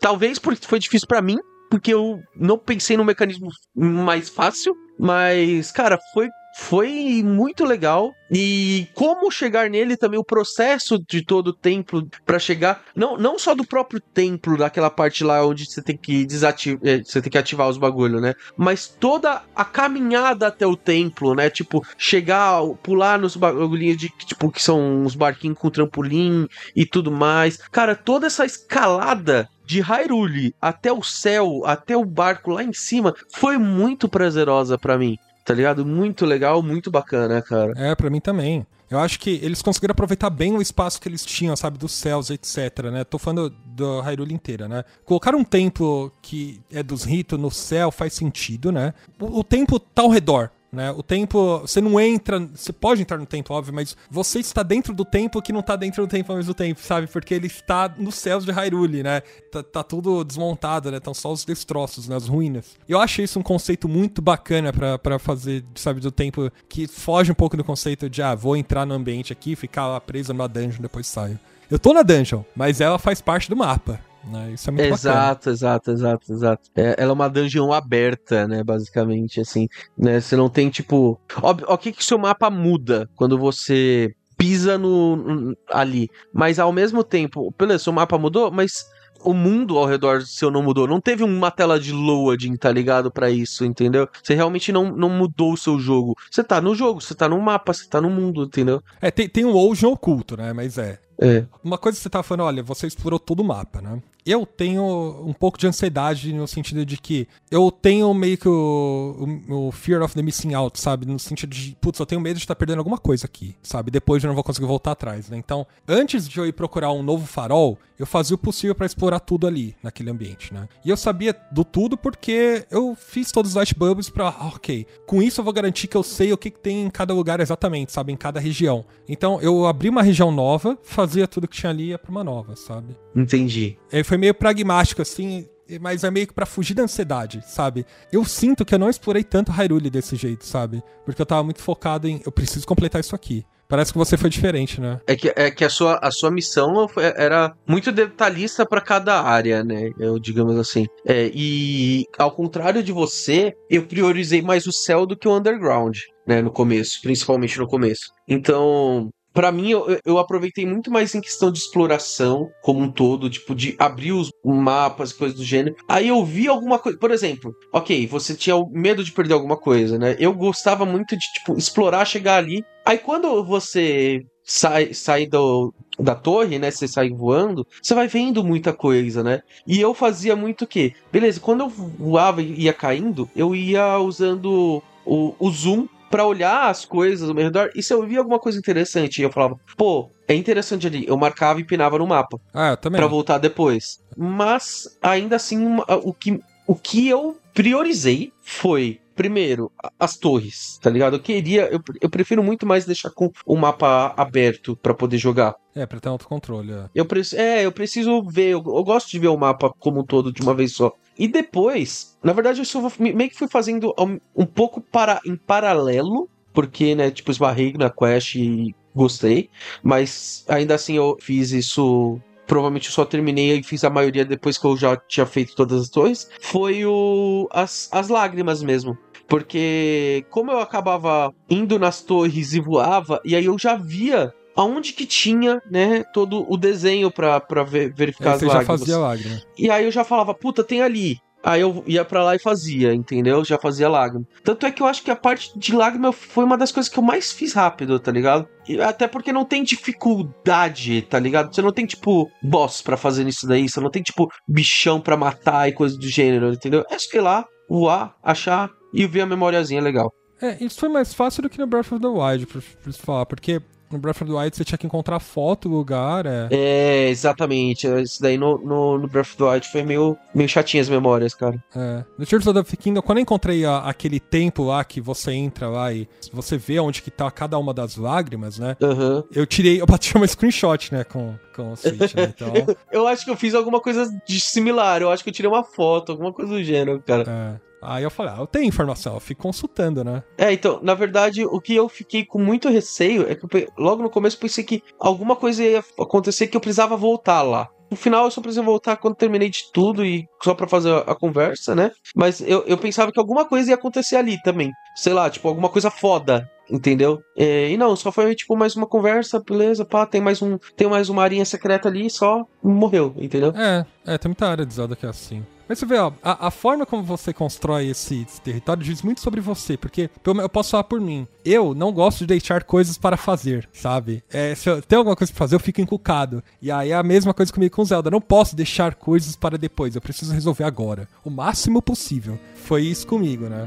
Talvez porque foi difícil para mim, porque eu não pensei no mecanismo mais fácil, mas, cara, foi foi muito legal. E como chegar nele também o processo de todo o templo para chegar não, não só do próprio templo daquela parte lá onde você tem que desativar é, você tem que ativar os bagulho né? Mas toda a caminhada até o templo né? Tipo chegar pular nos bagulhinhos de tipo que são uns barquinhos com trampolim e tudo mais. Cara toda essa escalada de Hyrule até o céu, até o barco lá em cima, foi muito prazerosa para mim. Tá ligado? Muito legal, muito bacana, cara.
É, para mim também. Eu acho que eles conseguiram aproveitar bem o espaço que eles tinham, sabe, dos céus, etc, né? Tô falando do Hyrule inteira, né? Colocar um templo que é dos ritos no céu faz sentido, né? O, o templo tá ao redor, né? O tempo, você não entra, você pode entrar no tempo, óbvio, mas você está dentro do tempo que não está dentro do tempo ao mesmo tempo, sabe? Porque ele está nos céus de Hyrule, né? Tá, tá tudo desmontado, né? Estão só os destroços, né? As ruínas. Eu achei isso um conceito muito bacana para fazer, sabe, do tempo que foge um pouco do conceito de, ah, vou entrar no ambiente aqui, ficar lá preso numa dungeon, depois saio. Eu tô na dungeon, mas ela faz parte do mapa. Né? Isso é muito
exato,
bacana.
Exato, exato, exato. É, ela é uma dungeon aberta, né? Basicamente, assim. Né? Você não tem, tipo. O que que seu mapa muda quando você pisa no, ali. Mas ao mesmo tempo, beleza, seu mapa mudou, mas o mundo ao redor seu não mudou. Não teve uma tela de loading, tá ligado? para isso, entendeu? Você realmente não, não mudou o seu jogo. Você tá no jogo, você tá no mapa, você tá no mundo, entendeu?
É, tem, tem um ocean oculto, né? Mas é.
É.
Uma coisa que você tá falando, olha, você explorou todo o mapa, né? Eu tenho um pouco de ansiedade no sentido de que eu tenho meio que o, o, o fear of the missing out, sabe? No sentido de, putz, eu tenho medo de estar tá perdendo alguma coisa aqui, sabe? Depois eu não vou conseguir voltar atrás, né? Então, antes de eu ir procurar um novo farol, eu fazia o possível para explorar tudo ali, naquele ambiente, né? E eu sabia do tudo porque eu fiz todos os light bubbles pra, ah, ok, com isso eu vou garantir que eu sei o que, que tem em cada lugar exatamente, sabe? Em cada região. Então, eu abri uma região nova, fazia tudo que tinha ali ia pra uma nova, sabe?
Entendi.
Ele foi meio pragmático, assim, mas é meio que pra fugir da ansiedade, sabe? Eu sinto que eu não explorei tanto Hyrule desse jeito, sabe? Porque eu tava muito focado em, eu preciso completar isso aqui. Parece que você foi diferente, né?
É que, é que a, sua, a sua missão era muito detalhista para cada área, né? Eu, digamos assim. É, e ao contrário de você, eu priorizei mais o céu do que o underground, né? No começo, principalmente no começo. Então, para mim, eu, eu, aproveitei muito mais em questão de exploração como um todo, tipo, de abrir os mapas, coisas do gênero. Aí eu vi alguma coisa. Por exemplo, ok, você tinha medo de perder alguma coisa, né? Eu gostava muito de, tipo, explorar, chegar ali. Aí quando você sai, sai do, da torre, né? Você sai voando, você vai vendo muita coisa, né? E eu fazia muito o quê? Beleza, quando eu voava e ia caindo, eu ia usando o, o zoom pra olhar as coisas ao meu redor, e se eu via alguma coisa interessante, eu falava, pô, é interessante ali. Eu marcava e pinava no mapa.
Ah, eu também.
Pra voltar depois. Mas, ainda assim, o que, o que eu priorizei foi primeiro, as torres, tá ligado? Eu queria, eu, eu prefiro muito mais deixar com o mapa aberto para poder jogar.
É, pra ter autocontrole. É,
eu preciso, é, eu preciso ver, eu, eu, gosto de ver o mapa como um todo de uma vez só. E depois, na verdade, eu só meio que fui fazendo um pouco para, em paralelo, porque, né, tipo, esbarrei na quest e gostei, mas ainda assim eu fiz isso provavelmente eu só terminei e fiz a maioria depois que eu já tinha feito todas as torres, foi o as, as lágrimas mesmo. Porque como eu acabava indo nas torres e voava, e aí eu já via aonde que tinha, né, todo o desenho pra, pra ver, verificar
aí
as lágrimas.
já fazia lágrima.
E aí eu já falava, puta, tem ali. Aí eu ia para lá e fazia, entendeu? Já fazia lágrima. Tanto é que eu acho que a parte de lágrima foi uma das coisas que eu mais fiz rápido, tá ligado? Até porque não tem dificuldade, tá ligado? Você não tem, tipo, boss para fazer isso daí, você não tem, tipo, bichão para matar e coisa do gênero, entendeu? É só ir lá, voar, achar, e ver a memoriazinha legal.
É, isso foi mais fácil do que no Breath of the Wild, pra falar, porque no Breath of the Wild você tinha que encontrar foto do lugar. É,
é exatamente. Isso daí no, no, no, Breath of the Wild foi meio, meio chatinho as memórias, cara.
É. No Tears of the Kingdom, quando eu encontrei a, aquele templo lá que você entra lá e você vê onde que tá cada uma das lágrimas, né?
Uhum.
Eu tirei, eu bati uma screenshot, né, com, com o Switch, né, então...
eu acho que eu fiz alguma coisa de similar. Eu acho que eu tirei uma foto, alguma coisa do gênero, cara.
É. Aí eu falei, ah, eu tenho informação, eu fico consultando, né?
É, então, na verdade, o que eu fiquei com muito receio é que eu, logo no começo eu pensei que alguma coisa ia acontecer que eu precisava voltar lá. No final eu só precisei voltar quando terminei de tudo e só para fazer a, conversa, né? Mas eu, eu pensava que alguma coisa ia acontecer ali também. Sei lá, tipo, alguma coisa foda entendeu? É, e não, só foi tipo mais uma conversa, beleza, pá, tem mais um, tem mais uma arinha secreta ali, só morreu, entendeu?
É, é, tem muita área de Zelda que é assim. Mas você vê, ó, a, a forma como você constrói esse, esse, território diz muito sobre você, porque eu posso falar por mim. Eu não gosto de deixar coisas para fazer, sabe? É, se eu tenho alguma coisa para fazer, eu fico encucado. E aí é a mesma coisa comigo com Zelda. Não posso deixar coisas para depois, eu preciso resolver agora. O máximo possível. Foi isso comigo, né?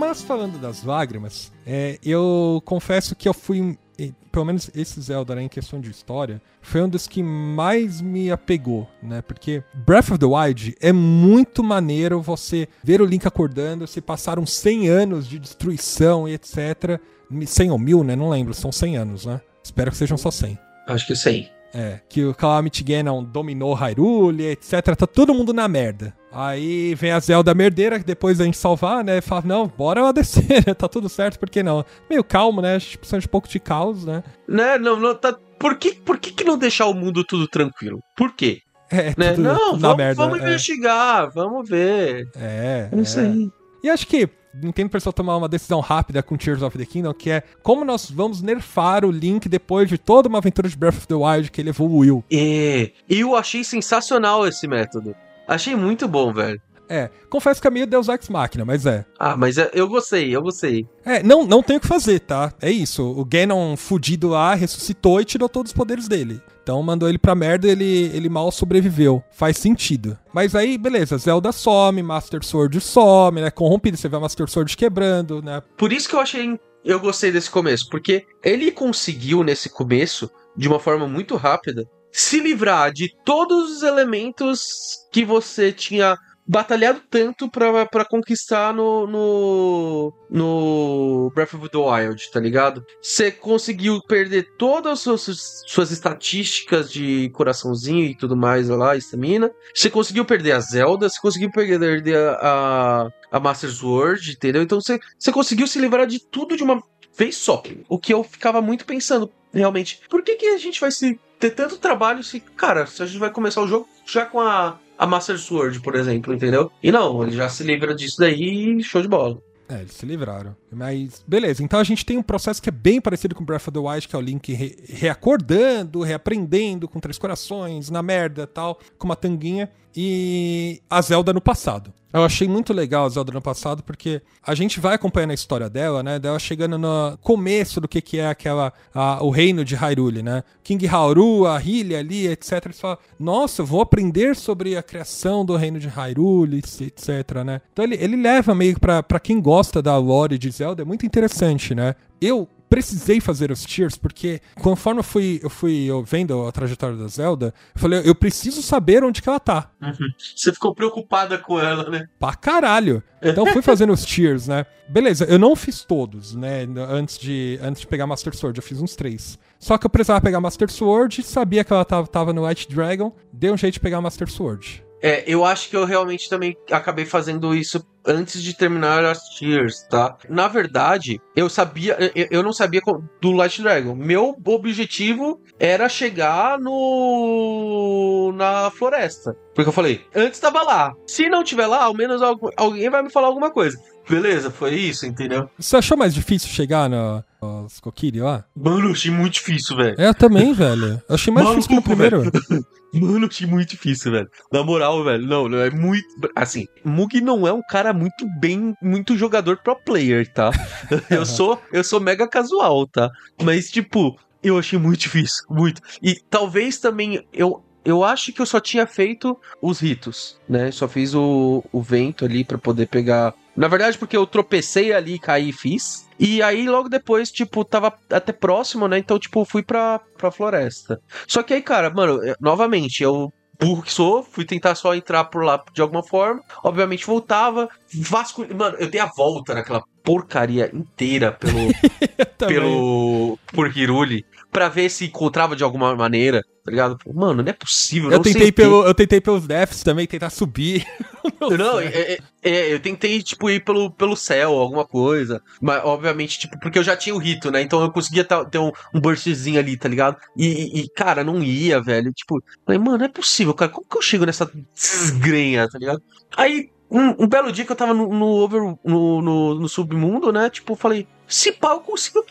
Mas falando das lágrimas, é, eu confesso que eu fui. Pelo menos esse Zelda, né, em questão de história, foi um dos que mais me apegou, né? Porque Breath of the Wild é muito maneiro você ver o Link acordando, se passaram 100 anos de destruição e etc. 100 ou mil, né? Não lembro, são 100 anos, né? Espero que sejam só 100.
Acho que 100.
É, que o Calamity Ganon dominou Hyrule, etc. Tá todo mundo na merda. Aí vem a Zelda merdeira, que depois da gente salvar, né? Fala, não, bora descer, né? Tá tudo certo, por que não? Meio calmo, né? A gente precisa de um pouco de caos, né?
Né, não, não, tá... Por que, por que, que não deixar o mundo tudo tranquilo? Por quê?
É,
né?
tudo,
não,
tudo
vamos,
merda,
vamos
é.
investigar, vamos ver.
É.
É isso
é.
aí.
E acho que Nintendo precisou tomar uma decisão rápida com Tears of the Kingdom, que é como nós vamos nerfar o Link depois de toda uma aventura de Breath of the Wild que ele evoluiu.
E eu achei sensacional esse método. Achei muito bom, velho.
É, confesso que é meio Deus Ex Machina, mas é.
Ah, mas é, eu gostei, eu gostei.
É, não, não tem o que fazer, tá? É isso. O Ganon fudido lá ressuscitou e tirou todos os poderes dele. Então mandou ele pra merda e ele, ele mal sobreviveu. Faz sentido. Mas aí, beleza, Zelda some, Master Sword some, né? Corrompido, você vê a Master Sword quebrando, né?
Por isso que eu achei. Eu gostei desse começo, porque ele conseguiu nesse começo, de uma forma muito rápida, se livrar de todos os elementos que você tinha batalhado tanto para conquistar no, no, no Breath of the Wild, tá ligado? Você conseguiu perder todas as suas, suas estatísticas de coraçãozinho e tudo mais lá, estamina. Você conseguiu perder a Zelda, você conseguiu perder a, a Master Sword, entendeu? Então você conseguiu se livrar de tudo de uma vez só. O que eu ficava muito pensando, realmente, por que, que a gente vai se ter tanto trabalho se, cara, se a gente vai começar o jogo já com a a Master Sword, por exemplo, entendeu? E não, ele já se livra disso daí show de bola.
É, eles se livraram. Mas, beleza. Então a gente tem um processo que é bem parecido com Breath of the Wild, que é o Link re reacordando, reaprendendo com três corações, na merda tal, com uma tanguinha. E a Zelda no passado. Eu achei muito legal a Zelda no passado, porque a gente vai acompanhando a história dela, né? Dela chegando no começo do que, que é aquela. A, o reino de Hyrule, né? King Haru, a Hylia ali, etc. Eles falam, nossa, eu vou aprender sobre a criação do reino de Hyrule, etc, né? Então ele, ele leva meio pra quem gosta da lore de Zelda, é muito interessante, né? Eu precisei fazer os tiers, porque conforme eu fui, eu fui eu vendo a trajetória da Zelda, eu falei, eu preciso saber onde que ela tá.
Uhum. Você ficou preocupada com ela, né?
Pra caralho. Então fui fazendo os tiers, né? Beleza, eu não fiz todos, né? Antes de, antes de pegar Master Sword, eu fiz uns três. Só que eu precisava pegar Master Sword, sabia que ela tava, tava no White Dragon, deu um jeito de pegar Master Sword.
É, eu acho que eu realmente também acabei fazendo isso antes de terminar as tiers, tá? Na verdade, eu sabia, eu não sabia do Light Dragon. Meu objetivo era chegar no na floresta. Porque eu falei, antes tava lá. Se não tiver lá, ao menos alguém vai me falar alguma coisa. Beleza, foi isso, entendeu?
Você achou mais difícil chegar no, nos Kokiri lá?
Mano, eu achei muito difícil, velho.
É, eu também, velho. Eu achei mais Maluco, difícil que no primeiro.
Mano, eu achei muito difícil, velho. Na moral, velho, não, não é muito. Assim, Mug não é um cara muito bem, muito jogador pro player, tá? eu sou, eu sou mega casual, tá? Mas, tipo, eu achei muito difícil, muito. E talvez também eu eu acho que eu só tinha feito os ritos, né? Só fiz o, o vento ali para poder pegar. Na verdade, porque eu tropecei ali, caí e fiz. E aí, logo depois, tipo, tava até próximo, né? Então, tipo, fui pra, pra floresta. Só que aí, cara, mano, novamente, eu burro que sou, fui tentar só entrar por lá de alguma forma. Obviamente voltava, vasco. Mano, eu dei a volta naquela porcaria inteira pelo. pelo. por Hiruli pra ver se encontrava de alguma maneira, tá ligado? Mano, não é possível.
Eu, não tentei, pelo, eu tentei pelos deaths também, tentar subir.
não, é, é, é, eu tentei, tipo, ir pelo, pelo céu, alguma coisa. Mas, obviamente, tipo, porque eu já tinha o rito, né? Então eu conseguia ter um, um burstzinho ali, tá ligado? E, e, cara, não ia, velho. Tipo, falei, mano, não é possível, cara. Como que eu chego nessa desgrenha, tá ligado? Aí um, um, belo dia que eu tava no, no over, no, no, no, submundo, né? Tipo, falei, se pá, eu consigo,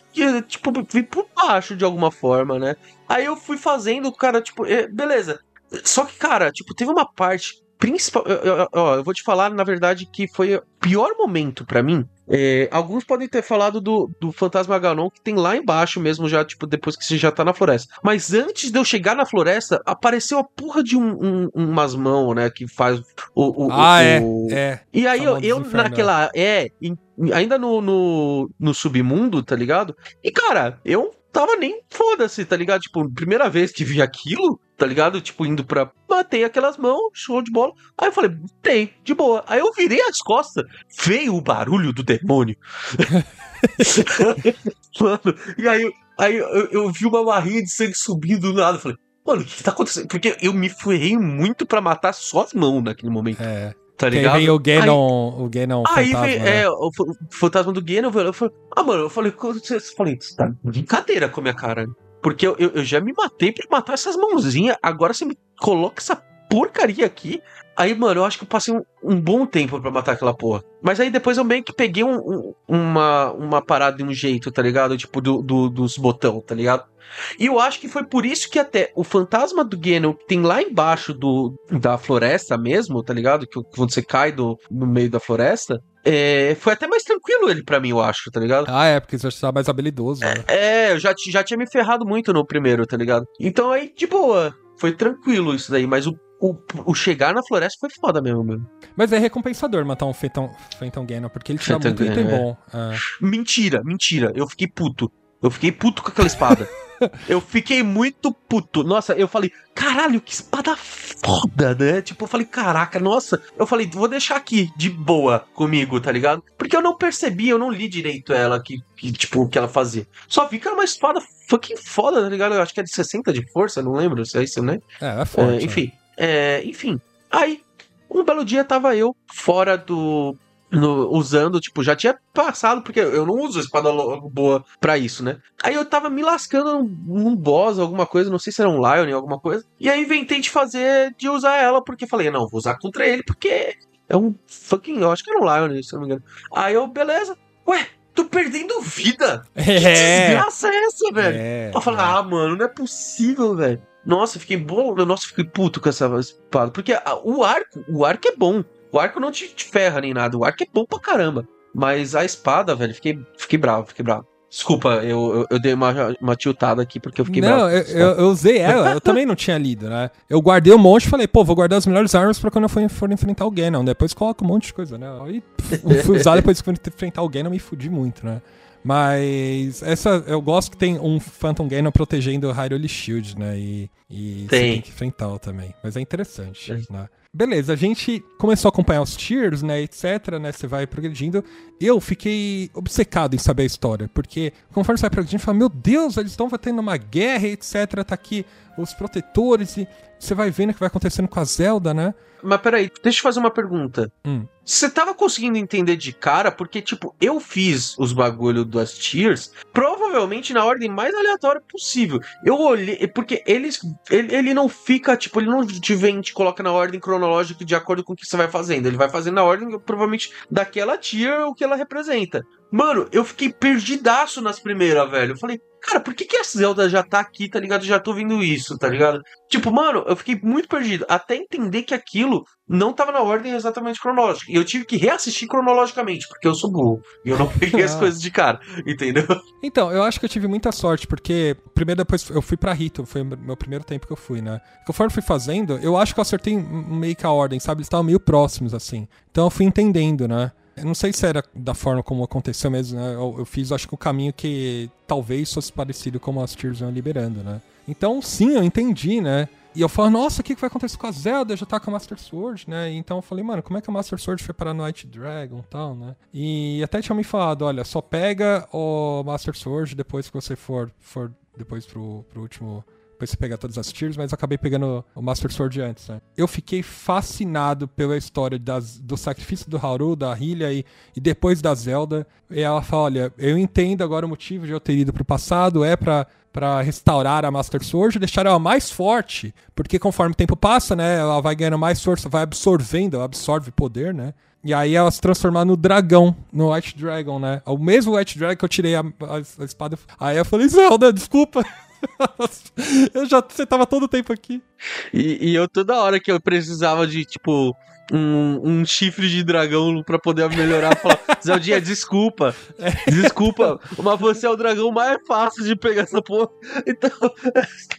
tipo, vir por baixo de alguma forma, né? Aí eu fui fazendo, cara, tipo, é, beleza. Só que, cara, tipo, teve uma parte principal. Ó, eu vou te falar, na verdade, que foi o pior momento para mim é, alguns podem ter falado do, do Fantasma Ganon que tem lá embaixo mesmo, já, tipo, depois que você já tá na floresta. Mas antes de eu chegar na floresta, apareceu a porra de um, um, umas mãos, né? Que faz o. o
ah,
o,
é, é.
E aí eu, eu naquela. É, ainda no, no, no submundo, tá ligado? E, cara, eu tava nem foda-se, tá ligado? Tipo, primeira vez que vi aquilo, tá ligado? Tipo, indo pra. Matei aquelas mãos, show de bola. Aí eu falei, tem, de boa. Aí eu virei as costas, veio o barulho do demônio. Mano, e aí, aí eu, eu, vi uma barrinha de sangue subindo do nada. Eu falei, mano, o que, tá acontecendo? Porque eu me ferrei muito para matar só as mãos naquele momento.
É. Tá ligado? Aí vem o Ganon, aí, o Ganon
aí fantasma. Vem, né? É, o fantasma do Ganon. Eu falei, ah, mano, eu falei, eu falei, você tá brincadeira com a minha cara. Porque eu, eu, eu já me matei pra matar essas mãozinhas. Agora você me coloca essa porcaria aqui. Aí, mano, eu acho que eu passei um, um bom tempo para matar aquela porra. Mas aí depois eu meio que peguei um, um, uma, uma parada de um jeito, tá ligado? Tipo, do, do, dos botão, tá ligado? E eu acho que foi por isso que até o fantasma do Ganon que tem lá embaixo do, da floresta mesmo, tá ligado? Que quando você cai do, no meio da floresta, é, foi até mais tranquilo ele para mim, eu acho, tá ligado?
Ah, é, porque você já tá mais habilidoso. Né?
É, eu já, já tinha me ferrado muito no primeiro, tá ligado? Então aí, de boa, foi tranquilo isso daí, mas o, o, o chegar na floresta foi foda mesmo.
Mas é recompensador matar um Phantom, Phantom Ganon, porque ele tira muito item é. bom. É.
Mentira, mentira, eu fiquei puto. Eu fiquei puto com aquela espada. eu fiquei muito puto. Nossa, eu falei, caralho, que espada foda, né? Tipo, eu falei, caraca, nossa. Eu falei, vou deixar aqui de boa comigo, tá ligado? Porque eu não percebi, eu não li direito ela, que, que tipo, o que ela fazia. Só vi que era uma espada fucking foda, tá ligado? Eu acho que é de 60 de força, não lembro se é isso, né?
É, é forte.
É, enfim, é, enfim. Aí, um belo dia tava eu fora do no, usando, tipo, já tinha passado, porque eu não uso espada boa pra isso, né? Aí eu tava me lascando num, num boss, alguma coisa, não sei se era um Lion, alguma coisa. E aí inventei de fazer, de usar ela, porque falei, não, vou usar contra ele, porque é um fucking, eu acho que era um Lion, se não me engano. Aí eu, beleza, ué, tô perdendo vida.
É.
Que desgraça é essa, velho? É, eu falei, é. ah, mano, não é possível, velho. Nossa, fiquei bom. Nossa, fiquei puto com essa espada. Porque a, o arco, o arco é bom. O arco não te, te, ferra nem nada. O arco é bom pra caramba. Mas a espada, velho, fiquei, fiquei bravo, fiquei bravo. Desculpa, eu, eu, eu, dei uma, uma tiltada aqui porque eu fiquei
Não,
bravo.
eu, eu, eu, usei ela, eu também não tinha lido, né? Eu guardei um monte e falei, pô, vou guardar as melhores armas pra quando eu for, for enfrentar o Ganon. Depois coloco um monte de coisa, né? Aí fui usar depois que for enfrentar o Ganon e me fudi muito, né? Mas essa eu gosto que tem um Phantom Ganon protegendo o Hyrule Shield, né? E, e
Tem.
você tem que enfrentá-lo também. Mas é interessante, né? Beleza, a gente começou a acompanhar os tiers, né, etc, né, você vai progredindo. Eu fiquei obcecado em saber a história, porque conforme você vai progredindo, você fala, meu Deus, eles estão tendo uma guerra, etc, tá aqui os protetores e você vai vendo o que vai acontecendo com a Zelda, né?
Mas peraí, deixa eu fazer uma pergunta.
Hum.
Você tava conseguindo entender de cara? Porque, tipo, eu fiz os bagulho das tiers provavelmente na ordem mais aleatória possível. Eu olhei, porque eles. Ele, ele não fica, tipo, ele não te vem te coloca na ordem cronológica de acordo com o que você vai fazendo. Ele vai fazendo na ordem, provavelmente, daquela tier o que ela representa. Mano, eu fiquei perdidaço nas primeiras, velho. Eu falei, cara, por que, que a Zelda já tá aqui, tá ligado? Já tô vendo isso, tá ligado? Tipo, mano, eu fiquei muito perdido. Até entender que aquilo não tava na ordem exatamente cronológica. E eu tive que reassistir cronologicamente, porque eu sou burro. E eu não peguei as
Ah.
coisas de cara, entendeu?
Então, eu acho que eu tive muita sorte, porque primeiro depois eu fui pra Rito, foi o meu primeiro tempo que eu fui, né? Conforme eu fui fazendo, eu acho que eu acertei meio que a ordem, sabe? Eles estavam meio próximos, assim. Então eu fui entendendo, né? Eu não sei se era da forma como aconteceu mesmo, né? Eu, eu fiz, acho que o caminho que talvez fosse parecido como as tiers iam liberando, né? Então, sim, eu entendi, né? E eu falo, nossa, o que que vai acontecer com a Zelda? Já tá com a Master Sword, né? Então eu falei, mano, como é que a Master Sword foi parar no White Dragon e tal, né? E até tinha me falado, olha, só pega o Master Sword depois que você for, for depois pro, pro último. Depois você pegar todas as tiers, mas eu acabei pegando o Master Sword antes, né? Eu fiquei fascinado pela história das, do sacrifício do Haru, da Hylia e, e depois da Zelda. E ela fala, olha, eu entendo agora o motivo de eu ter ido pro passado, é pra para restaurar a Master Sword deixar ela mais forte, porque conforme o tempo passa, né, ela vai ganhando mais força, vai absorvendo, ela absorve poder, né? E aí ela se transformar no dragão, no White Dragon, né? O mesmo White Dragon que eu tirei a, a- a espada. Aí eu falei, Zelda, desculpa. eu já, você tava todo o tempo aqui.
E, e eu toda hora que eu precisava de, tipo, um, um chifre de dragão pra poder melhorar, falar, Zeldinha, desculpa. Desculpa, mas você é o dragão mais fácil de pegar essa porra. Então,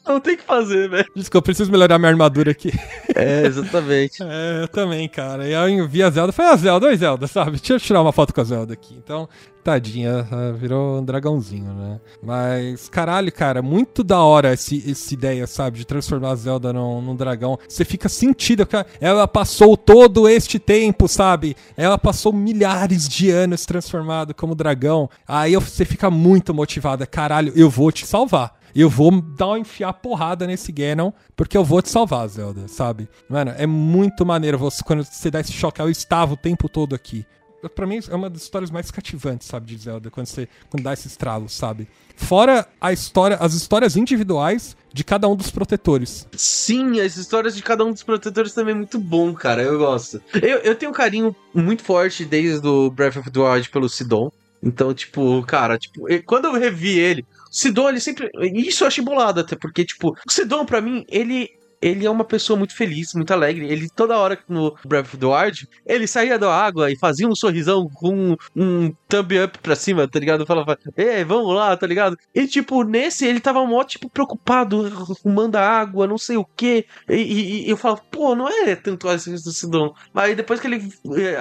não tem o que fazer, velho.
Desculpa, eu preciso melhorar minha armadura aqui.
É, exatamente.
É, eu também, cara. E aí eu vi a Zelda, falei, a Zelda, oi Zelda, sabe? Deixa eu tirar uma foto com a Zelda aqui. Então, tadinha, ah, virou um dragãozinho, né? Mas, caralho, cara, muito da hora esse, essa ideia, sabe? De transformar a Zelda num, num dragão. Você fica sentida, cara. Ela passou todo este tempo, sabe? Ela passou milhares de anos transformado como dragão. Aí você fica muito motivada. Caralho, eu vou te salvar. Eu vou dar uma enfiar porrada nesse Ganon, porque eu vou te salvar, Zelda, sabe? Mano, é muito maneiro você, quando você dá esse choque. Eu estava o tempo todo aqui. Pra mim, é uma das histórias mais cativantes, sabe, de Zelda, quando você quando dá esse estralo, sabe? Fora a história, as histórias individuais de cada um dos protetores.
Sim, as histórias de cada um dos protetores também é muito bom, cara. Eu gosto. Eu, eu tenho um carinho muito forte desde o Breath of the Wild pelo Sidon. Então, tipo, cara, tipo, quando eu revi ele, Sidon, ele sempre. Isso eu achei bolado até, porque, tipo, o Sidon, pra mim, ele. Ele é uma pessoa muito feliz, muito alegre. Ele, toda hora no Breath of the Wild, ele saía da água e fazia um sorrisão com um thumb up pra cima, tá ligado? Falava, ei, vamos lá, tá ligado? E, tipo, nesse, ele tava mó, tipo, preocupado, arrumando a água, não sei o quê. E, e- e eu falava, pô, não é tanto assim do Sidon. Mas aí depois que ele,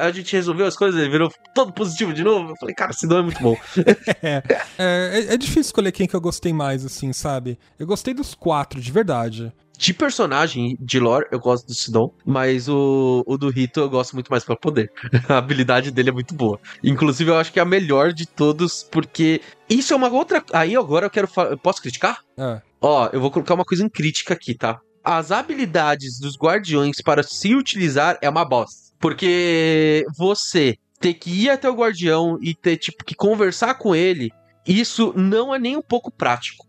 a gente resolveu as coisas, ele virou todo positivo de novo. Eu falei, cara, Sidon é muito bom.
É, é, é difícil escolher quem que eu gostei mais, assim, sabe? Eu gostei dos quatro, de verdade.
De personagem, de lore, eu gosto do Sidon, mas o, o do Rito eu gosto muito mais pelo poder. A habilidade dele é muito boa. Inclusive, eu acho que é a melhor de todos, porque isso é uma outra. Aí agora eu quero. fa- eu Posso criticar?
É.
Ó, eu vou colocar uma coisa em crítica aqui, tá? As habilidades dos guardiões para se utilizar é uma bosta. Porque você ter que ir até o guardião e ter, tipo, que conversar com ele, isso não é nem um pouco prático.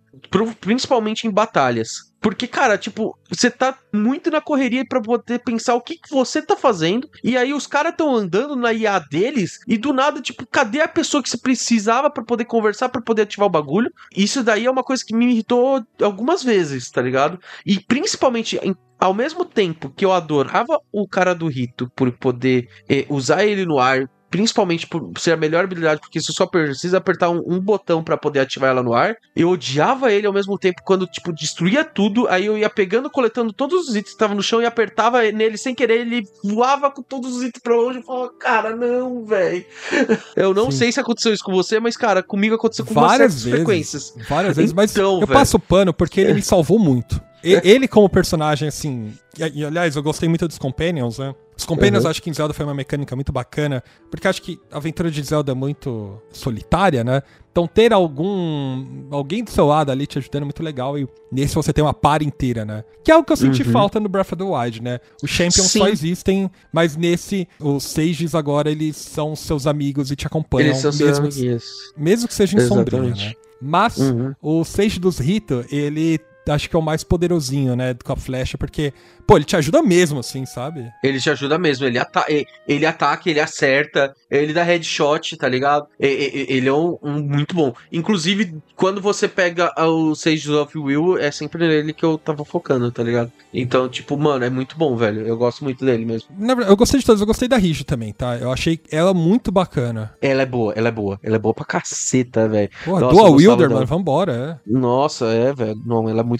Principalmente em batalhas. Porque, cara, tipo, você tá muito na correria pra poder pensar o que, que você tá fazendo. E aí os caras tão andando na IA deles e do nada, tipo, cadê a pessoa que você precisava para poder conversar, para poder ativar o bagulho? Isso daí é uma coisa que me irritou algumas vezes, tá ligado? E principalmente em ao mesmo tempo que eu adorava o cara do rito por poder eh, usar ele no ar, principalmente por ser a melhor habilidade, porque você só precisa apertar um, um botão para poder ativar ela no ar. Eu odiava ele ao mesmo tempo quando, tipo, destruía tudo, aí eu ia pegando, coletando todos os itens que estavam no chão e apertava nele sem querer, ele voava com todos os itens pra longe e falava, cara, não, velho. Eu não Sim. sei se aconteceu isso com você, mas, cara, comigo aconteceu com
várias vezes, frequências. Várias vezes, mas então, eu véio. passo pano porque ele me salvou muito. Ele como personagem, assim. E, aliás, eu gostei muito dos Companions, né? Os Companions, uhum. acho que em Zelda foi uma mecânica muito bacana, porque acho que a aventura de Zelda é muito solitária, né? Então ter algum. alguém do seu lado ali te ajudando é muito legal. E nesse você tem uma par inteira, né? Que é algo que eu senti uhum. falta no Breath of the Wild, né? Os Champions Sim. só existem, mas nesse, os Sages agora, eles são seus amigos e te acompanham. Eles são mesmo, seus mesmo que seja em Exatamente. sombrinha, né? Mas uhum. o Sage dos Rito, ele acho que é o mais poderosinho, né, com a flecha, porque, pô, ele te ajuda mesmo, assim, sabe?
Ele te ajuda mesmo, ele, ata ele ataca, ele acerta, ele dá headshot, tá ligado? Ele é um, um muito bom. Inclusive, quando você pega o Sage of Will, é sempre nele que eu tava focando, tá ligado? Então, tipo, mano, é muito bom, velho. Eu gosto muito dele mesmo.
Eu gostei de todos, eu gostei da Riju também, tá? Eu achei ela muito bacana.
Ela é boa, ela é boa. Ela é boa pra caceta, velho.
Porra, Dual Wilder, mano, vambora,
é. Nossa, é, velho. Não, ela é muito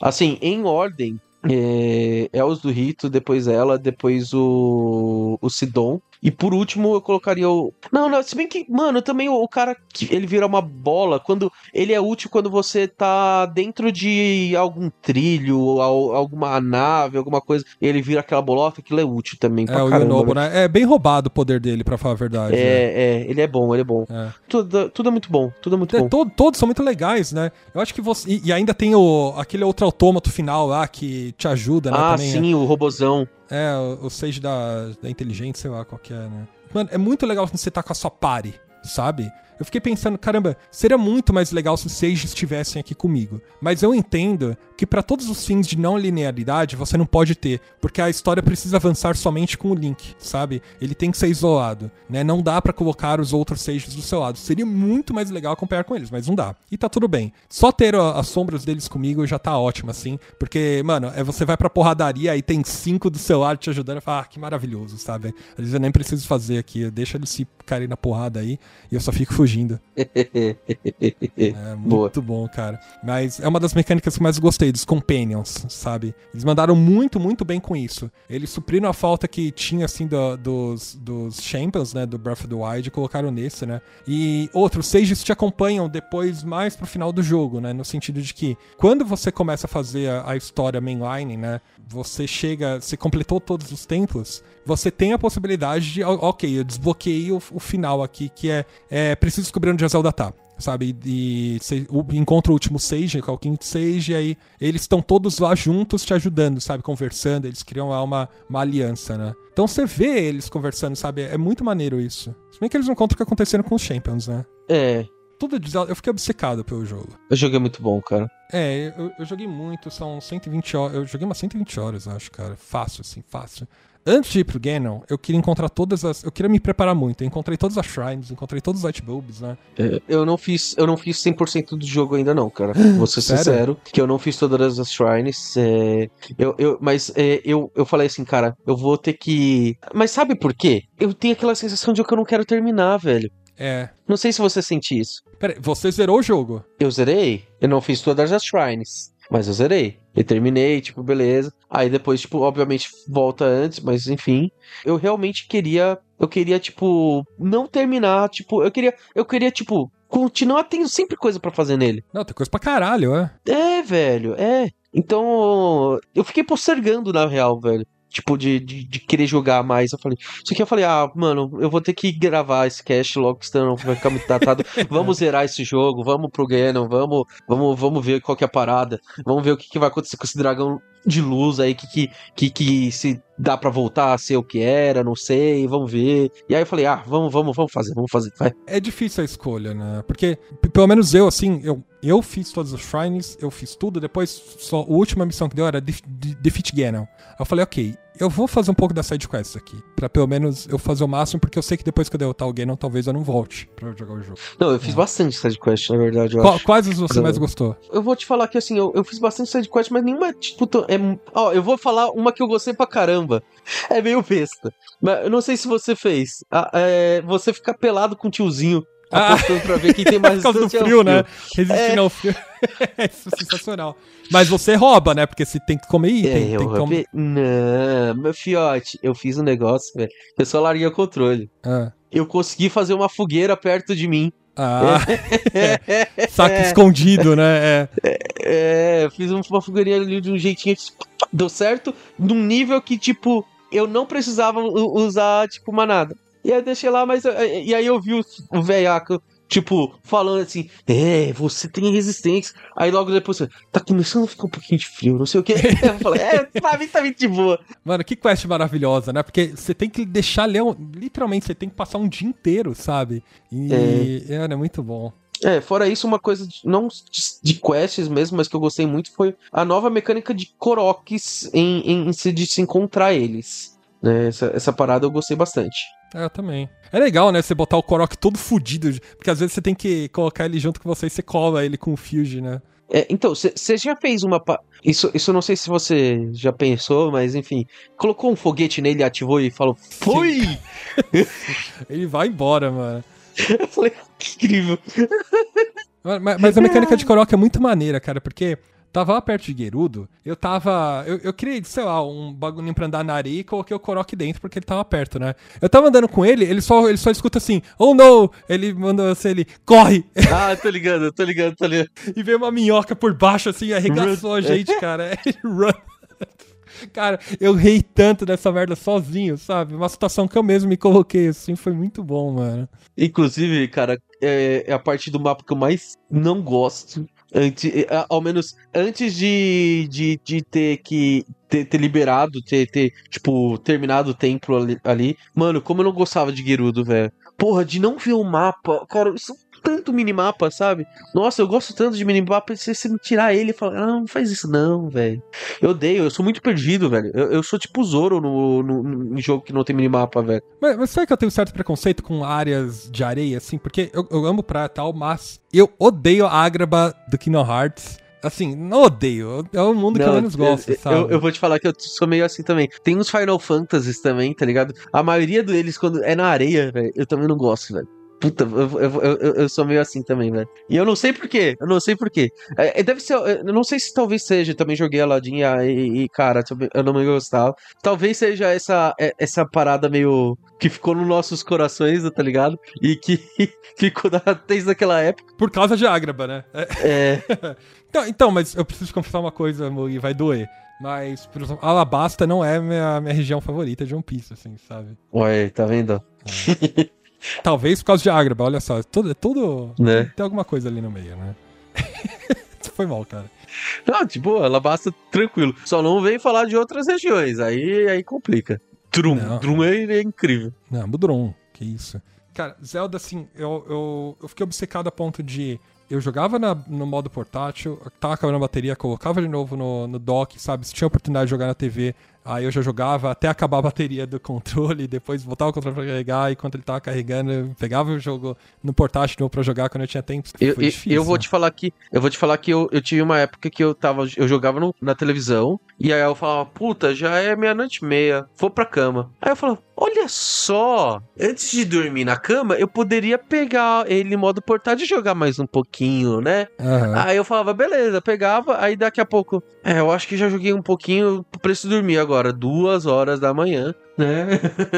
Assim, em ordem, é, Elos do Rito, depois ela, depois o, o Sidon. E por último, eu colocaria o. Não, não, se bem que, mano, também o, o, cara que ele vira uma bola quando. Ele é útil quando você tá dentro de algum trilho, alguma nave, alguma coisa. Ele vira aquela bolota, aquilo é útil também.
É, o Yonobo, né? É bem roubado o poder dele, pra falar a verdade.
É, né? é, ele é bom, ele é bom. É. Tudo, tudo é muito bom, tudo é muito é, bom.
Todo, todos são muito legais, né? Eu acho que você. E, e, ainda tem o, aquele outro autômato final lá que te ajuda, né?
Ah, também, sim, é. o robozão.
É, o, o Sage da, da inteligência, sei lá qual que é, né? Mano, é muito legal você tá com a sua pare, sabe? Eu fiquei pensando, caramba, seria muito mais legal se Sage estivessem aqui comigo. Mas eu entendo que para todos os fins de não linearidade você não pode ter, porque a história precisa avançar somente com o Link, sabe? Ele tem que ser isolado, né? Não dá para colocar os outros Sages do seu lado. Seria muito mais legal acompanhar com eles, mas não dá. E tá tudo bem. Só ter as sombras deles comigo já tá ótimo, assim, porque, mano, é você vai pra porradaria e tem cinco do seu lado te ajudando fala, ah, que maravilhoso, sabe? Às vezes eu nem preciso fazer aqui, deixa eles se caírem na porrada aí e eu só fico fugindo. é muito Boa. bom, cara. Mas é uma das mecânicas que mais gostei dos Companions, sabe? Eles mandaram muito, muito bem com isso. Eles supriram a falta que tinha, assim, do, dos, dos Champions, né? Do Breath of the Wild e colocaram nesse, né? E outros Sages te acompanham depois mais pro final do jogo, né? No sentido de que quando você começa a fazer a, a história mainline, né? Você chega, você completou todos os templos, você tem a possibilidade de, ok, eu desbloqueei o, o final aqui, que é, é preciso descobrir onde a Zelda tá sabe? E você encontra o último Sage, que é o quinto Sage, e aí eles estão todos lá juntos te ajudando, sabe? Conversando, eles criam lá uma, uma aliança, né? Então você vê eles conversando, sabe? É muito maneiro isso. Se bem que eles não contam o que acontecendo com os Champions, né?
É.
Tudo de Eu fiquei obcecado pelo jogo.
O jogo é muito bom, cara.
É, eu, eu joguei muito, são 120 horas. Eu joguei umas 120 horas, acho, cara. Fácil, assim, fácil antes de ir pro Ganon, eu queria encontrar todas as. Eu queria me preparar muito. Eu encontrei todas as shrines, encontrei todos os light bulbs, né?
É, eu não fiz, eu não fiz 100% do jogo ainda, não, cara. Vou ser sincero, que eu não fiz todas as shrines. É, eu, eu, mas é, eu, eu falei assim, cara, eu vou ter que. Mas sabe por quê? Eu tenho aquela sensação de que eu não quero terminar, velho.
É.
Não sei se você sente isso.
Peraí, você zerou o jogo?
Eu zerei? Eu não fiz todas as shrines. Mas eu zerei. Eu terminei, tipo, beleza. Aí depois, tipo, obviamente volta antes, mas enfim. Eu realmente queria. Eu queria, tipo, não terminar, tipo, eu queria. Eu queria, tipo, continuar tendo sempre coisa para fazer nele.
Não, tem coisa pra caralho, é.
É, velho, é. Então, eu fiquei postergando na real, velho. Tipo, de, de, de, querer jogar mais. Eu falei, isso aqui eu falei, ah, mano, eu vou ter que gravar esse cast logo, senão vai ficar muito datado. vamos zerar esse jogo, vamos pro Ganon, vamos, vamos, vamos ver qual que é a parada, vamos ver o que, que vai acontecer com esse dragão de luz aí, que, que, que, que se dá para voltar a ser o que era, não sei, vamos ver. E aí eu falei, ah, vamos, vamos, vamos fazer, vamos fazer, vai.
É difícil a escolha, né? Porque, pelo menos eu, assim, eu, eu fiz todos os shrines, eu fiz tudo, depois só a última missão que deu era Defeat Ganon. Eu falei, ok, eu vou fazer um pouco da side quest aqui. Pra pelo menos eu fazer o máximo, porque eu sei que depois que eu derrotar o Ganon, talvez eu não volte pra jogar o jogo.
Não, eu fiz é. bastante side quest, na verdade.
Qu quais você mais gostou?
Eu vou te falar que assim, eu, eu fiz bastante side quest, mas nenhuma, tipo, é, ó, eu vou falar uma que eu gostei pra caramba. É meio besta. Mas eu não sei se você fez. Ah, é, você ficar pelado com o tiozinho apostando ah. pra ver quem tem mais
Por causa do frio, né? Resistindo é... ao frio. É sensacional. Mas você rouba, né? Porque você tem que comer item. É,
eu
tem
comer... Não, meu fiote, eu fiz um negócio, velho. Eu só larguei o controle. Ah. Eu consegui fazer uma fogueira perto de mim.
Ah, é. saco escondido, né?
É, é, é fiz uma fogueirinha ali de um jeitinho que deu certo, num nível que, tipo, eu não precisava usar, tipo, manada. E aí eu deixei lá, mas. E aí eu vi o, o velhaco Tipo, falando assim, é, você tem resistência. Aí logo depois, tá começando a ficar um pouquinho de frio, não sei o que. Eu falei, é, pra mim tá muito de boa.
Mano, que quest maravilhosa, né? Porque você tem que deixar leão, literalmente, você tem que passar um dia inteiro, sabe? E, é, é muito bom.
É, fora isso, uma coisa de, não de quests mesmo, mas que eu gostei muito foi a nova mecânica de Koroks em, em, em de se encontrar eles. Né? Essa, essa parada eu gostei bastante.
É, eu também. É legal, né? Você botar o Korok todo fudido, porque às vezes você tem que colocar ele junto com você e você cola ele com o Fuge, né?
É, então, você já fez uma. Isso, isso não sei se você já pensou, mas enfim. Colocou um foguete nele, ativou e falou: Foi!
ele vai embora, mano.
Eu falei: Que incrível.
Mas, mas a mecânica de Korok é muito maneira, cara, porque Tava lá perto de Gerudo, eu tava. Eu, eu criei, sei lá, um bagulho pra andar na areia e coloquei o Korok dentro porque ele tava perto, né? Eu tava andando com ele, ele só, ele só escuta assim, oh no! Ele manda assim, ele, corre!
Ah, tô ligando, tô ligando, tô ligando.
e veio uma minhoca por baixo, assim, arregaçou a gente, cara. Run. Cara, eu rei tanto dessa merda sozinho, sabe? Uma situação que eu mesmo me coloquei assim, foi muito bom, mano.
Inclusive, cara, é, é a parte do mapa que eu mais não gosto Antes, eh, ao menos antes de, de, de ter que ter, ter, liberado, ter, ter, tipo, terminado o templo ali, ali, Mano, como eu não gostava de Gerudo, velho. Porra, de não ver o mapa. Cara, isso tanto minimapa, sabe? Nossa, eu gosto tanto de minimapa. Se você me tirar ele e falar, não, não faz isso não, velho. Eu odeio, eu sou muito perdido, velho. Eu, eu sou tipo Zoro no, no, no, jogo que não tem minimapa, velho.
Mas, mas sabe que eu tenho certo preconceito com áreas de areia, assim? Porque eu, eu amo praia e tal, mas eu odeio a Ágraba do Kingdom Hearts. Assim, não odeio. É o mundo não, que eu menos gosto,
sabe? Eu, eu, vou te falar que eu sou meio assim também. Tem uns Final Fantasies também, tá ligado? A maioria deles, quando é na areia, velho, eu também não gosto, velho. Puta, eu, eu, eu, eu, sou meio assim também, velho. E eu não sei porquê, eu não sei porquê. É, é, deve ser, eu não sei se talvez seja, também joguei Aladdin e, e, cara, eu não me gostava. Talvez seja essa, é, essa parada meio que ficou nos nossos corações, tá ligado? E que ficou desde aquela época.
Por causa de Ágraba, né?
É.
então, então, mas eu preciso confessar uma coisa, amor, e vai doer. Mas, por exemplo, Alabasta não é minha, minha região favorita de One Piece, assim, sabe?
Ué, tá vendo? É.
Talvez por causa de Agraba, olha só. Tudo, tudo
né?
tem alguma coisa ali no meio, né? Foi mal, cara.
Não, tipo, ela basta tranquilo. Só não vem falar de outras regiões. Aí, aí complica. Drum. Não. Drum é, é, incrível.
Não, Budron. Que isso. Cara, Zelda, assim, eu, eu, eu fiquei obcecado a ponto de eu jogava na, no modo portátil, tava acabando a bateria, colocava de novo no, no dock, sabe? Se tinha oportunidade de jogar na TV, Aí eu já jogava até acabar a bateria do controle, depois voltava o controle pra carregar, e quando ele tava carregando, eu pegava o jogo no portátil novo pra jogar quando eu tinha tempo.
Eu, eu, difícil, eu vou né? te falar que. Eu vou te falar que eu, eu tive uma época que eu tava. Eu jogava no, na televisão, e aí eu falava, puta, já é meia-noite e meia, vou pra cama. Aí eu falava, olha só, antes de dormir na cama, eu poderia pegar ele em modo portátil e jogar mais um pouquinho, né? Uhum. Aí eu falava, beleza, pegava, aí daqui a pouco, é, eu acho que já joguei um pouquinho, preciso dormir agora duas horas da manhã, né?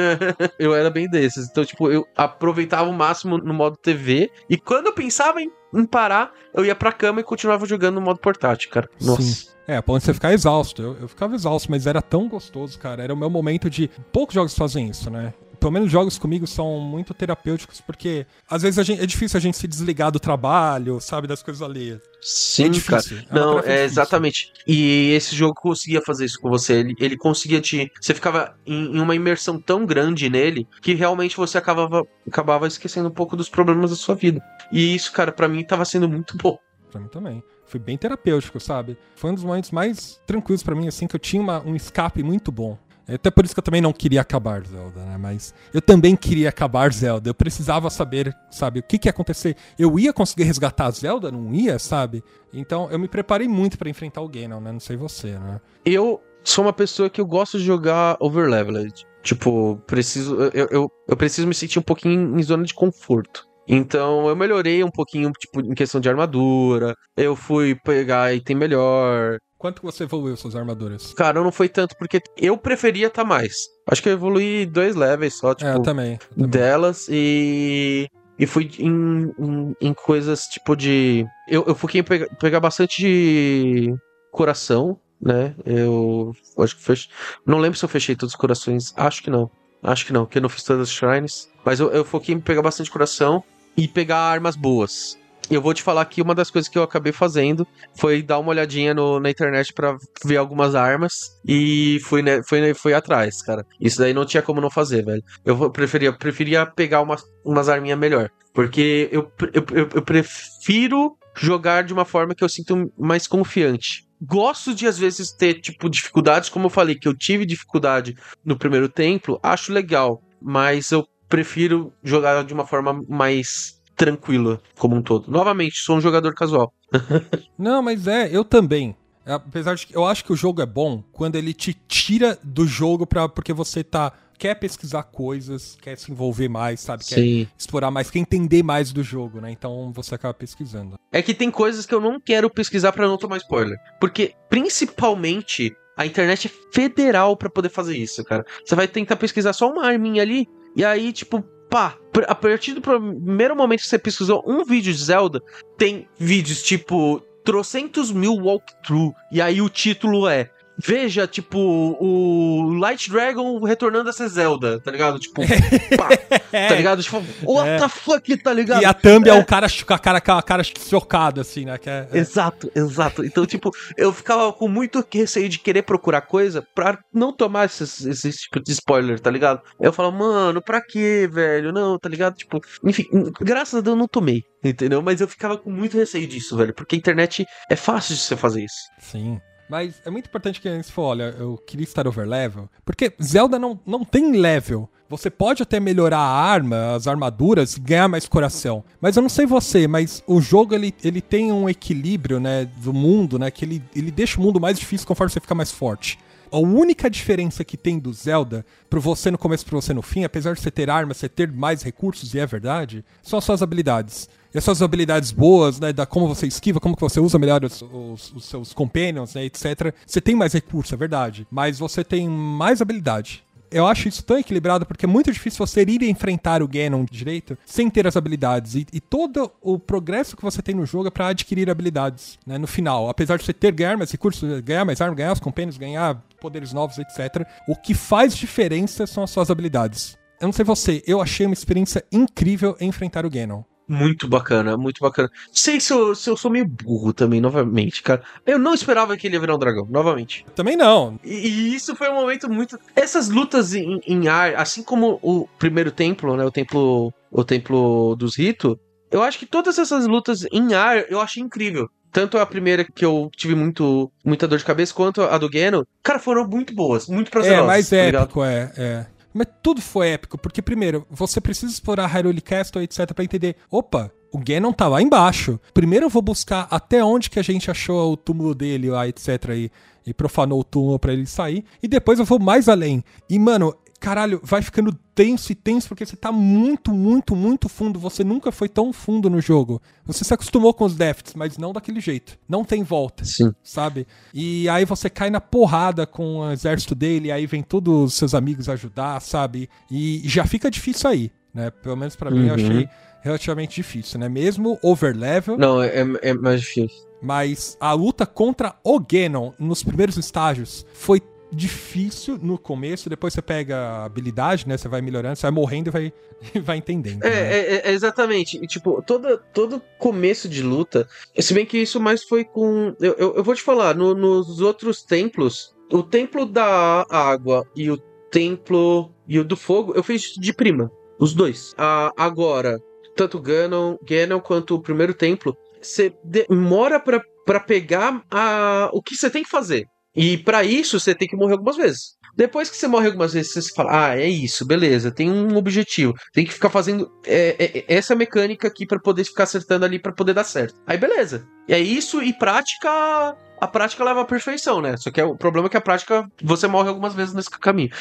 eu era bem desses. Então, tipo, eu aproveitava o máximo no modo TV. E quando eu pensava em, em parar, eu ia pra cama e continuava jogando no modo portátil, cara. Nossa. Sim.
É, pode você ficar exausto. Eu, eu ficava exausto, mas era tão gostoso, cara. Era o meu momento de. Poucos jogos fazem isso, né? pelo menos jogos comigo são muito terapêuticos, porque às vezes gente, é difícil a gente se desligar do trabalho, sabe, das coisas ali.
Sim, é difícil, cara. É Não, é exatamente. E esse jogo conseguia fazer isso com você. Ele, ele conseguia te. Você ficava em, em, uma imersão tão grande nele que realmente você acabava, acabava esquecendo um pouco dos problemas da sua vida. E isso, cara, para mim tava sendo muito bom.
Pra mim também. Foi bem terapêutico, sabe? Foi um dos momentos mais tranquilos para mim, assim, que eu tinha uma, um escape muito bom. É até por isso que eu também não queria acabar Zelda, né? Mas eu também queria acabar Zelda. Eu precisava saber, sabe, o que, que ia acontecer. Eu ia conseguir resgatar Zelda? Não ia, sabe? Então eu me preparei muito para enfrentar o Ganon, né? Não sei você, né?
Eu sou uma pessoa que eu gosto de jogar overleveled. Tipo, preciso, eu, eu, eu preciso me sentir um pouquinho em zona de conforto. Então eu melhorei um pouquinho, tipo, em questão de armadura. Eu fui pegar item melhor.
Quanto você evoluiu suas armaduras?
Cara, não foi tanto, porque eu preferia estar tá mais. Acho que eu evoluí dois levels só, tipo.
É, eu também, eu também.
Delas e. E fui em, em, em coisas tipo de. Eu, eu foquei em pegar, pegar bastante coração, né? Eu acho que fech... Não lembro se eu fechei todos os corações. Acho que não. Acho que não, porque eu não fiz todas as shrines. Mas eu, eu foquei em pegar bastante coração e pegar armas boas eu vou te falar que uma das coisas que eu acabei fazendo foi dar uma olhadinha no, na internet para ver algumas armas e fui, né, fui, fui atrás, cara. Isso daí não tinha como não fazer, velho. Eu preferia, preferia pegar umas, umas arminhas melhor. Porque eu, eu, eu, eu prefiro jogar de uma forma que eu sinto mais confiante gosto de às vezes ter tipo dificuldades, como eu falei que eu tive dificuldade no primeiro templo, acho legal, mas eu prefiro jogar de uma forma mais tranquila como um todo. Novamente, sou um jogador casual.
Não, mas é, eu também. Apesar de que eu acho que o jogo é bom quando ele te tira do jogo pra, porque você tá quer pesquisar coisas, quer se envolver mais, sabe? Quer Sim. explorar mais, quer entender mais do jogo, né? Então você acaba pesquisando.
É que tem coisas que eu não quero pesquisar para não tomar spoiler. Porque, principalmente, a internet é federal para poder fazer isso, cara. Você vai tentar pesquisar só uma arminha ali, e aí, tipo, pá, a partir do primeiro momento que você pesquisou um vídeo de Zelda, tem vídeos tipo trocentos mil walkthrough, e aí o título é veja, tipo, o Light Dragon retornando a ser Zelda, tá ligado? Tipo, pá, tá ligado? Tipo, what é. the fuck, tá ligado?
E a thumb é, é o cara com a cara, com a cara chocada, assim, né? É,
é, Exato, exato. Então, tipo, eu ficava com muito receio de querer procurar coisa pra não tomar esses, esse tipo de spoiler, tá ligado? Eu falo, mano, pra quê, velho? Não, tá ligado? Tipo, enfim, graças a Deus eu não tomei, entendeu? Mas eu ficava com muito receio disso, velho, porque a internet é fácil de você fazer isso.
Sim. Mas é muito importante que a gente falou, olha, eu queria estar over level, porque Zelda não, não tem level. Você pode até melhorar a arma, as armaduras, ganhar mais coração. Mas eu não sei você, mas o jogo ele, ele tem um equilíbrio, né, do mundo, né, que ele, ele deixa o mundo mais difícil conforme você fica mais forte. A única diferença que tem do Zelda pro você no começo e pro você no fim, apesar de você ter armas, você ter mais recursos, e é verdade, são as suas habilidades e as suas habilidades boas, né, da como você esquiva, como que você usa melhor os, os, os seus companions, né, etc. Você tem mais recurso, é verdade, mas você tem mais habilidade eu acho isso tão equilibrado porque é muito difícil você ir enfrentar o Ganon direito sem ter as habilidades. E, e todo o progresso que você tem no jogo é pra adquirir habilidades, né? No final. Apesar de você ter ganhar mais recursos, ganhar mais armas, ganhar os companions, ganhar poderes novos, etc. O que faz diferença são as suas habilidades. Eu não sei você, eu achei uma experiência incrível enfrentar o Ganon.
Muito bacana, muito bacana. Sei se eu, se eu sou meio burro também, novamente, cara. Eu não esperava que ele ia virar um dragão, novamente.
Também não.
E, e isso foi um momento muito. Essas lutas em, em, ar, assim como o primeiro templo, né? O templo. O templo dos ritos. Eu acho que todas essas lutas em ar eu achei incrível. Tanto a primeira que eu tive muito, muita dor de cabeça, quanto a do Geno, cara, foram muito boas, muito prazerosas.
É, mais tá épico, é, é. Mas tudo foi épico, porque primeiro, você precisa explorar Hyrule Castle, etc, para entender, opa, o Ganon tá lá embaixo. Primeiro eu vou buscar até onde que a gente achou o túmulo dele lá, etc e, e profanou o túmulo para ele sair, e depois eu vou mais além. E mano, caralho, vai ficando tenso e tenso porque você tá muito, muito, muito fundo. Você nunca foi tão fundo no jogo. Você se acostumou com os déficits, mas não daquele jeito. Não tem volta.
Sim.
Sabe? E aí você cai na porrada com o exército dele, aí vem todos os seus amigos ajudar, sabe? E já fica difícil aí. né? Pelo menos pra mim eu
Uhum.
achei relativamente difícil, né? Mesmo overlevel,
Não, é, é mais difícil.
mas a luta contra o Ganon nos primeiros estágios foi difícil no começo, depois você pega a habilidade, né? Você vai melhorando, você vai morrendo e vai, vai entendendo.
É,
né?
é, é, exatamente. E, tipo, toda, todo começo de luta. Se bem que isso mais foi com. Eu, eu, eu vou te falar, no- nos outros templos, o templo da água e o templo e o do fogo, eu fiz de prima. Os dois. Ah, agora, tanto Ganon, Ganon quanto o primeiro templo, você demora pra, pra pegar a, o que você tem que fazer. E pra isso você tem que morrer algumas vezes. Depois que você morre algumas vezes, você fala: Ah, é isso, beleza, tem um objetivo. Tem que ficar fazendo é, é, é, essa mecânica aqui pra poder ficar acertando ali pra poder dar certo. Aí beleza. É isso, e prática. A prática leva à perfeição, né? Só que é, o problema é que a prática você morre algumas vezes nesse caminho.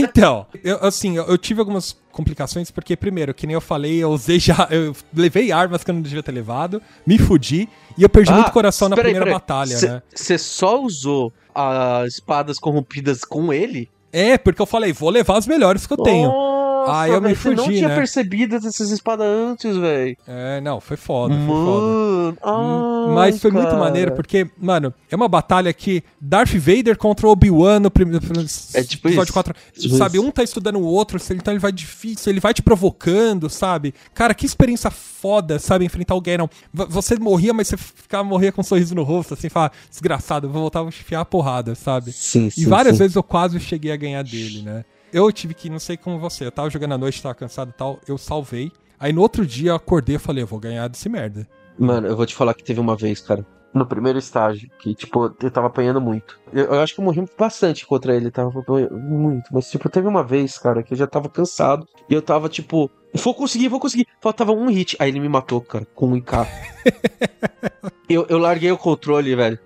Então, eu, assim, eu, eu tive algumas complicações, porque, primeiro, que nem eu falei, eu usei já. Eu levei armas que eu não devia ter levado, me fudi, e eu perdi
Ah,
muito coração na
peraí,
primeira batalha,
Cê-
né?
Você só usou as espadas corrompidas com ele?
É, porque eu falei, vou levar as melhores que eu tenho.
Nossa,
Aí eu me
velho, você não tinha
né?
percebido essas espadas antes, velho.
É, não, foi foda, foi foda.
Mano, ai,
Mas foi muito
cara.
maneiro, porque, mano, é uma batalha que Darth Vader contra Obi-Wan no primeiro
É tipo
episódio
isso.
4.
Tipo
sabe,
isso.
um tá estudando o outro, então ele vai difícil, ele vai te provocando, sabe? Cara, que experiência foda, sabe, enfrentar o Ganon. Você morria, mas você ficava morria com um sorriso no rosto, assim, fala, desgraçado, vou voltar a enfiar a porrada, sabe?
Sim,
E várias vezes eu quase cheguei a ganhar dele, né? Eu tive que, não sei como você, eu tava jogando à noite, tava cansado e tal, eu salvei. Aí no outro dia eu acordei e falei, eu vou ganhar desse merda.
Mano, eu vou te falar que teve uma vez, cara. No primeiro estágio, que, tipo, eu tava apanhando muito. Eu, eu acho que eu morri bastante contra ele, tava muito. Mas, tipo, teve uma vez, cara, que eu já tava cansado. E eu tava, tipo, vou conseguir, vou conseguir. Faltava um hit. Aí ele me matou, cara, com um IK. eu, eu larguei o controle, velho.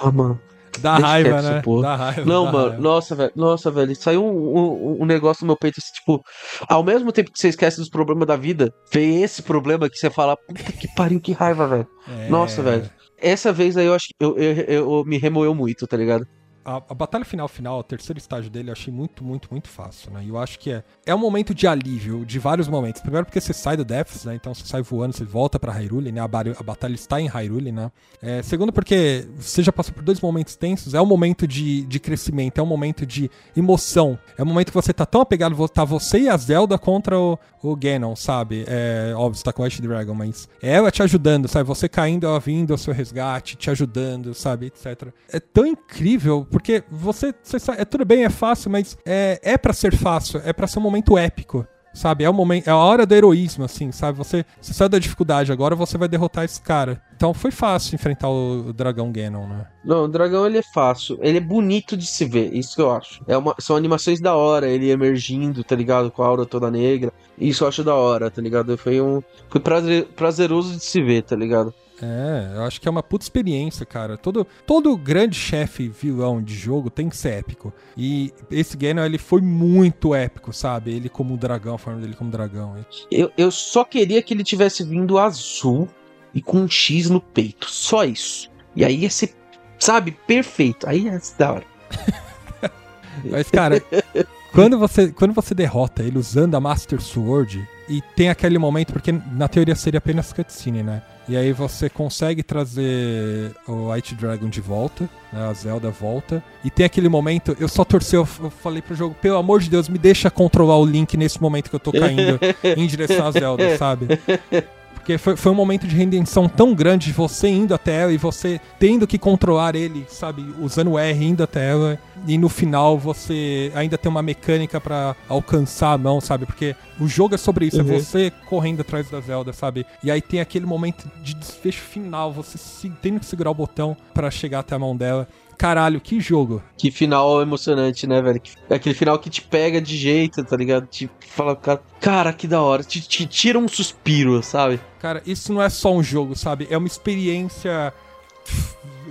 Ah, mano.
Dá raiva,
quieto
né? Dá raiva.
Não,
dá
mano,
raiva.
nossa, velho, nossa, velho, saiu um, um- um negócio no meu peito, assim, tipo, ao mesmo tempo que você esquece dos problemas da vida, vem esse problema que você fala, puta que pariu, que raiva, velho.
É,
Nossa, velho. Essa vez aí eu acho que eu, eu, eu- me remoeu muito, tá ligado?
A, a batalha final final, o terceiro estágio dele, eu achei muito, muito, muito fácil, né? E eu acho que é, é um momento de alívio, de vários momentos. Primeiro porque você sai do Deaths, né? Então você sai voando, você volta pra Hyrule, né? A, a batalha está em Hyrule, né? É, segundo porque você já passou por dois momentos tensos, é um momento de, de crescimento, é um momento de emoção. É um momento que você tá tão apegado, tá você e a Zelda contra o, o Ganon, sabe? É, óbvio, você tá com o Ash Dragon, mas é ela te ajudando, sabe? Você caindo, ela vindo ao seu resgate, te ajudando, sabe? Etc. É tão incrível, porque você, você sabe, é tudo bem, é fácil, mas é, é para ser fácil, é pra ser um momento épico. Sabe, é o momento, é a hora do heroísmo, assim, sabe? Você, você sai da dificuldade, agora você vai derrotar esse cara. Então foi fácil enfrentar o, o dragão Ganon, né?
Não, o dragão ele é fácil, ele é bonito de se ver, isso que eu acho. É uma, são animações da hora, ele emergindo, tá ligado? Com a aura toda negra. Isso eu acho da hora, tá ligado? Foi um. Foi prazer- prazeroso de se ver, tá ligado?
É, eu acho que é uma puta experiência, cara. Todo, todo grande chefe vilão de jogo tem que ser épico. E esse Ganon, ele foi muito épico, sabe? Ele como dragão, a forma dele como dragão.
Eu, eu só queria que ele tivesse vindo azul e com um X no peito. Só isso. E aí ia ser, sabe, perfeito. Aí ia ser da hora.
Mas, cara, quando você, quando você derrota ele usando a Master Sword, e tem aquele momento, porque na teoria seria apenas cutscene, né? E aí você consegue trazer o White Dragon de volta, né? A Zelda volta. E tem aquele momento, eu só torci, eu, falei pro jogo, pelo amor de Deus, me deixa controlar o Link nesse momento que eu tô caindo em direção à Zelda, sabe? Porque foi, foi um momento de redenção tão grande de você indo até ela e você tendo que controlar ele, sabe? Usando o R indo até ela. E no final você ainda tem uma mecânica pra alcançar a mão, sabe? Porque o jogo é sobre isso,
Uhum.
é você correndo atrás da Zelda, sabe? E aí tem aquele momento de desfecho final, você se, tendo que segurar o botão pra chegar até a mão dela. Caralho, que jogo.
Que final emocionante, né, velho? É aquele final que te pega de jeito, tá ligado? Te fala, cara, cara que da hora. Te, te tira um suspiro, sabe?
Cara, isso não é só um jogo, sabe? É uma experiência.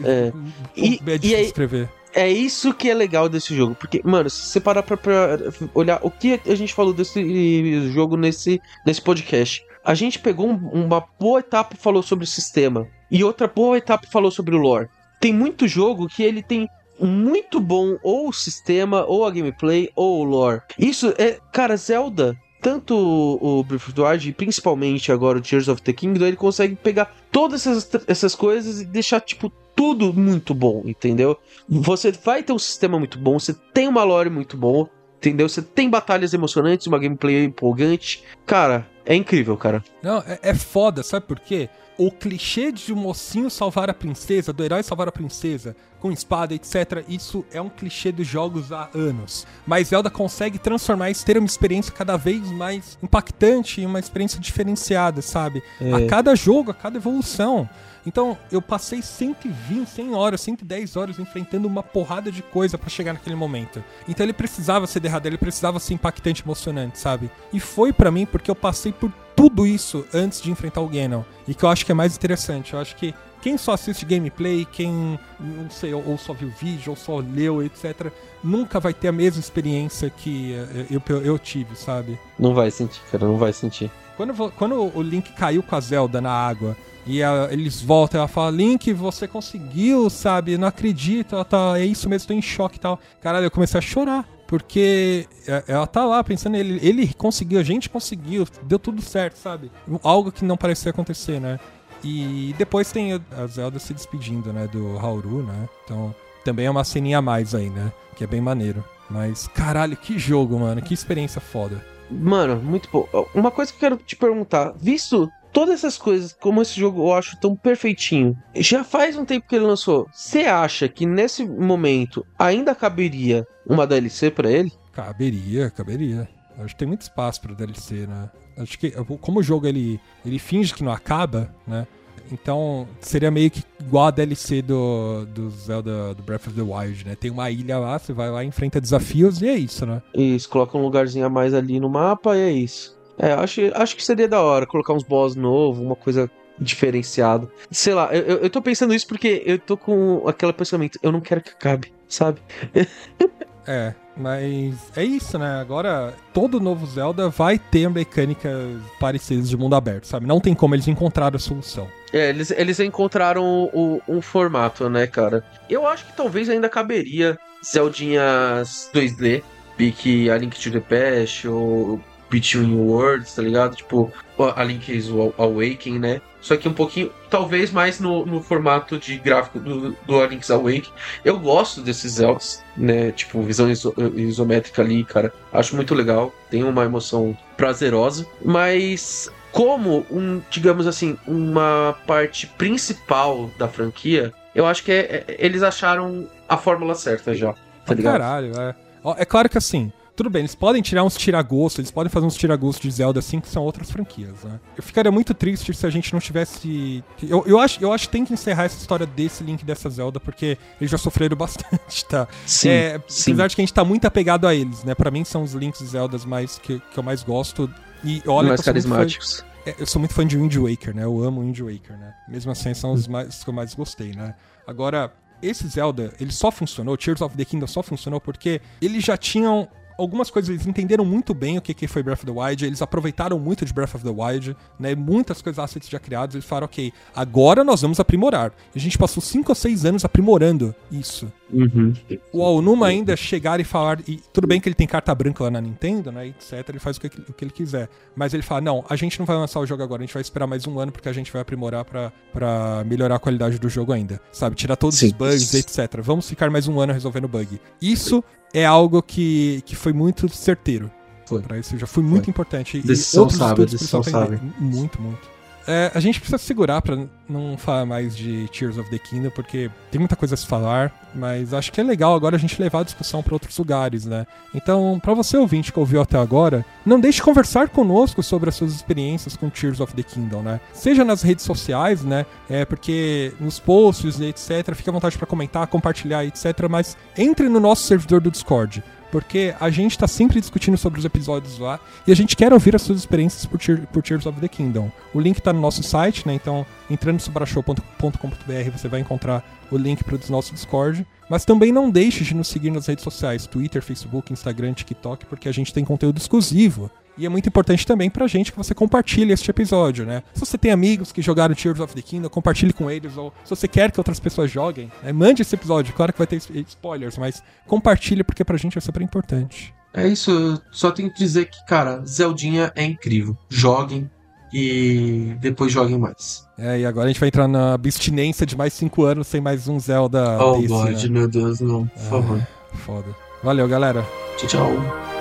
É. E-
é
e
difícil
aí-
escrever.
É isso que é legal desse jogo. Porque, mano, se você parar pra, pra olhar o que a gente falou desse jogo nesse, nesse podcast. A gente pegou um- uma boa etapa e falou sobre o sistema. E outra boa etapa e falou sobre o lore. Tem muito jogo que ele tem muito bom ou o sistema, ou a gameplay, ou o lore. Isso é. Cara, Zelda. tanto o Breath of the Wild, principalmente agora o Tears of the Kingdom, ele consegue pegar todas essas, essas coisas e deixar, tipo, tudo muito bom, entendeu? Você vai ter um sistema muito bom, você tem uma lore muito boa, entendeu? Você tem batalhas emocionantes, uma gameplay empolgante. Cara, é incrível, cara.
Não, é, é foda, sabe por quê? O clichê de o um mocinho salvar a princesa, do herói salvar a princesa, com espada, etc., isso é um clichê dos jogos há anos. Mas Zelda consegue transformar isso, ter uma experiência cada vez mais impactante e uma experiência diferenciada, sabe? É. A cada jogo, a cada evolução. Então, eu passei 120, 100 horas, 110 horas enfrentando uma porrada de coisa para chegar naquele momento. Então, ele precisava ser derradeiro, ele precisava ser impactante, emocionante, sabe? E foi para mim porque eu passei por tudo isso antes de enfrentar o Ganon. E que eu acho que é mais interessante. Eu acho que quem só assiste gameplay, quem, não sei, ou só viu vídeo, ou só leu, etc., nunca vai ter a mesma experiência que eh, eu, eu, eu tive, sabe?
Não vai sentir, cara, não vai sentir.
Quando, quando o Link caiu com a Zelda na água e a, eles voltam, ela fala, Link, você conseguiu, sabe? Não acredito, ela tá, é isso mesmo, tô em choque e tal. Caralho, eu comecei a chorar. Porque é, ela tá lá pensando, ele, ele conseguiu, a gente conseguiu, deu tudo certo, sabe? Algo que não parecia acontecer, né? E depois tem a Zelda se despedindo, né, do Hauru, né? Então, também é uma ceninha a mais aí, né? Que é bem maneiro. Mas, caralho, que jogo, mano. Que experiência foda.
Mano, muito bom. Uma coisa que eu quero te perguntar. Visto todas essas coisas, como esse jogo eu acho tão perfeitinho, já faz um tempo que ele lançou. Você acha que nesse momento ainda caberia uma DLC para ele?
Caberia, caberia. Acho que tem muito espaço para DLC, né? Acho que como o jogo ele, ele finge que não acaba, né? Então seria meio que igual a DLC do, do Zelda do Breath of the Wild, né? Tem uma ilha lá, você vai lá, enfrenta desafios e é isso, né?
Isso, coloca um lugarzinho a mais ali no mapa e é isso. É, acho, acho que seria da hora colocar uns boss novos, uma coisa diferenciada. Sei lá, eu, eu tô pensando isso porque eu tô com aquele pensamento, eu não quero que acabe, sabe?
é, mas é isso, né? Agora, todo novo Zelda vai ter mecânicas parecidas de mundo aberto, sabe? Não tem como eles encontraram a solução.
É, eles, eles encontraram o, um formato, né, cara? Eu acho que talvez ainda caberia Zeldinhas 2D, pique A Link to the Past ou Between Worlds, tá ligado? Tipo, a Link's Awakening, né? Só que um pouquinho, talvez mais no, no formato de gráfico do, do A Link's Awakening. Eu gosto desses Zeldas, né? Tipo, visão iso, isométrica ali, cara. Acho muito legal. Tem uma emoção prazerosa. Mas como um, digamos assim, uma parte principal da franquia, eu acho que é, é, eles acharam a fórmula certa já. Tá ligado?
Caralho, é. É claro que assim, tudo bem, eles podem tirar uns tiragosto, eles podem fazer uns tiragostos de Zelda assim, que são outras franquias, né? Eu ficaria muito triste se a gente não tivesse. Eu, eu, acho, eu acho que tem que encerrar essa história desse Link dessa Zelda, porque eles já sofreram bastante, tá?
Sim. É, sim.
Apesar de que a gente tá muito apegado a eles, né? Pra mim são os Links e Zeldas mais que, que eu mais gosto. E olha.
Mais carismáticos.
É, eu sou muito fã de Wind Waker, né? Eu amo Wind Waker, né? Mesmo assim, são os mais, que eu mais gostei, né? Agora, esse Zelda, ele só funcionou, Tears of the Kingdom só funcionou porque eles já tinham algumas coisas eles entenderam muito bem o que, que foi Breath of the Wild, eles aproveitaram muito de Breath of the Wild, né? Muitas coisas assets já criadas, eles falaram, ok, agora nós vamos aprimorar. E a gente passou 5 ou 6 anos aprimorando isso.
Uhum.
O Aonuma ainda chegar e falar, e tudo bem que ele tem carta branca lá na Nintendo, né, etc, ele faz o que, o que ele quiser. Mas ele fala, não, a gente não vai lançar o jogo agora, a gente vai esperar mais um ano porque a gente vai aprimorar para melhorar a qualidade do jogo ainda. Sabe, tirar todos Sim. os bugs, etc. Vamos ficar mais um ano resolvendo bug. Isso é algo que, que foi muito certeiro. Foi. Pra isso já foi muito foi. importante.
Decisão sábia, decisão sábia.
Muito, muito. É, a gente precisa segurar para não falar mais de Tears of the Kingdom, porque tem muita coisa a se falar, mas acho que é legal agora a gente levar a discussão para outros lugares, né? Então, para você ouvinte que ouviu até agora, não deixe de conversar conosco sobre as suas experiências com Tears of the Kingdom, né? Seja nas redes sociais, né? É porque nos posts, etc, fique à vontade para comentar, compartilhar, etc, mas entre no nosso servidor do Discord porque a gente está sempre discutindo sobre os episódios lá e a gente quer ouvir as suas experiências por, por Tears of the Kingdom. O link está no nosso site, né? Então, entrando no subarashow.com.br você vai encontrar o link para o nosso Discord. Mas também não deixe de nos seguir nas redes sociais, Twitter, Facebook, Instagram, TikTok, porque a gente tem conteúdo exclusivo e é muito importante também pra gente que você compartilhe este episódio, né? Se você tem amigos que jogaram Tears of the Kingdom, compartilhe com eles. Ou se você quer que outras pessoas joguem, né? mande esse episódio. Claro que vai ter spoilers, mas compartilhe porque pra gente é super importante.
É isso, eu só tenho que dizer que, cara, Zeldinha é incrível. Joguem, e depois joguem mais.
É, e agora a gente vai entrar na abstinência de mais 5 anos sem mais um Zelda.
Oh,
desse,
God,
né?
meu Deus, não, por é, favor.
Foda. Valeu, galera.
Tchau, tchau.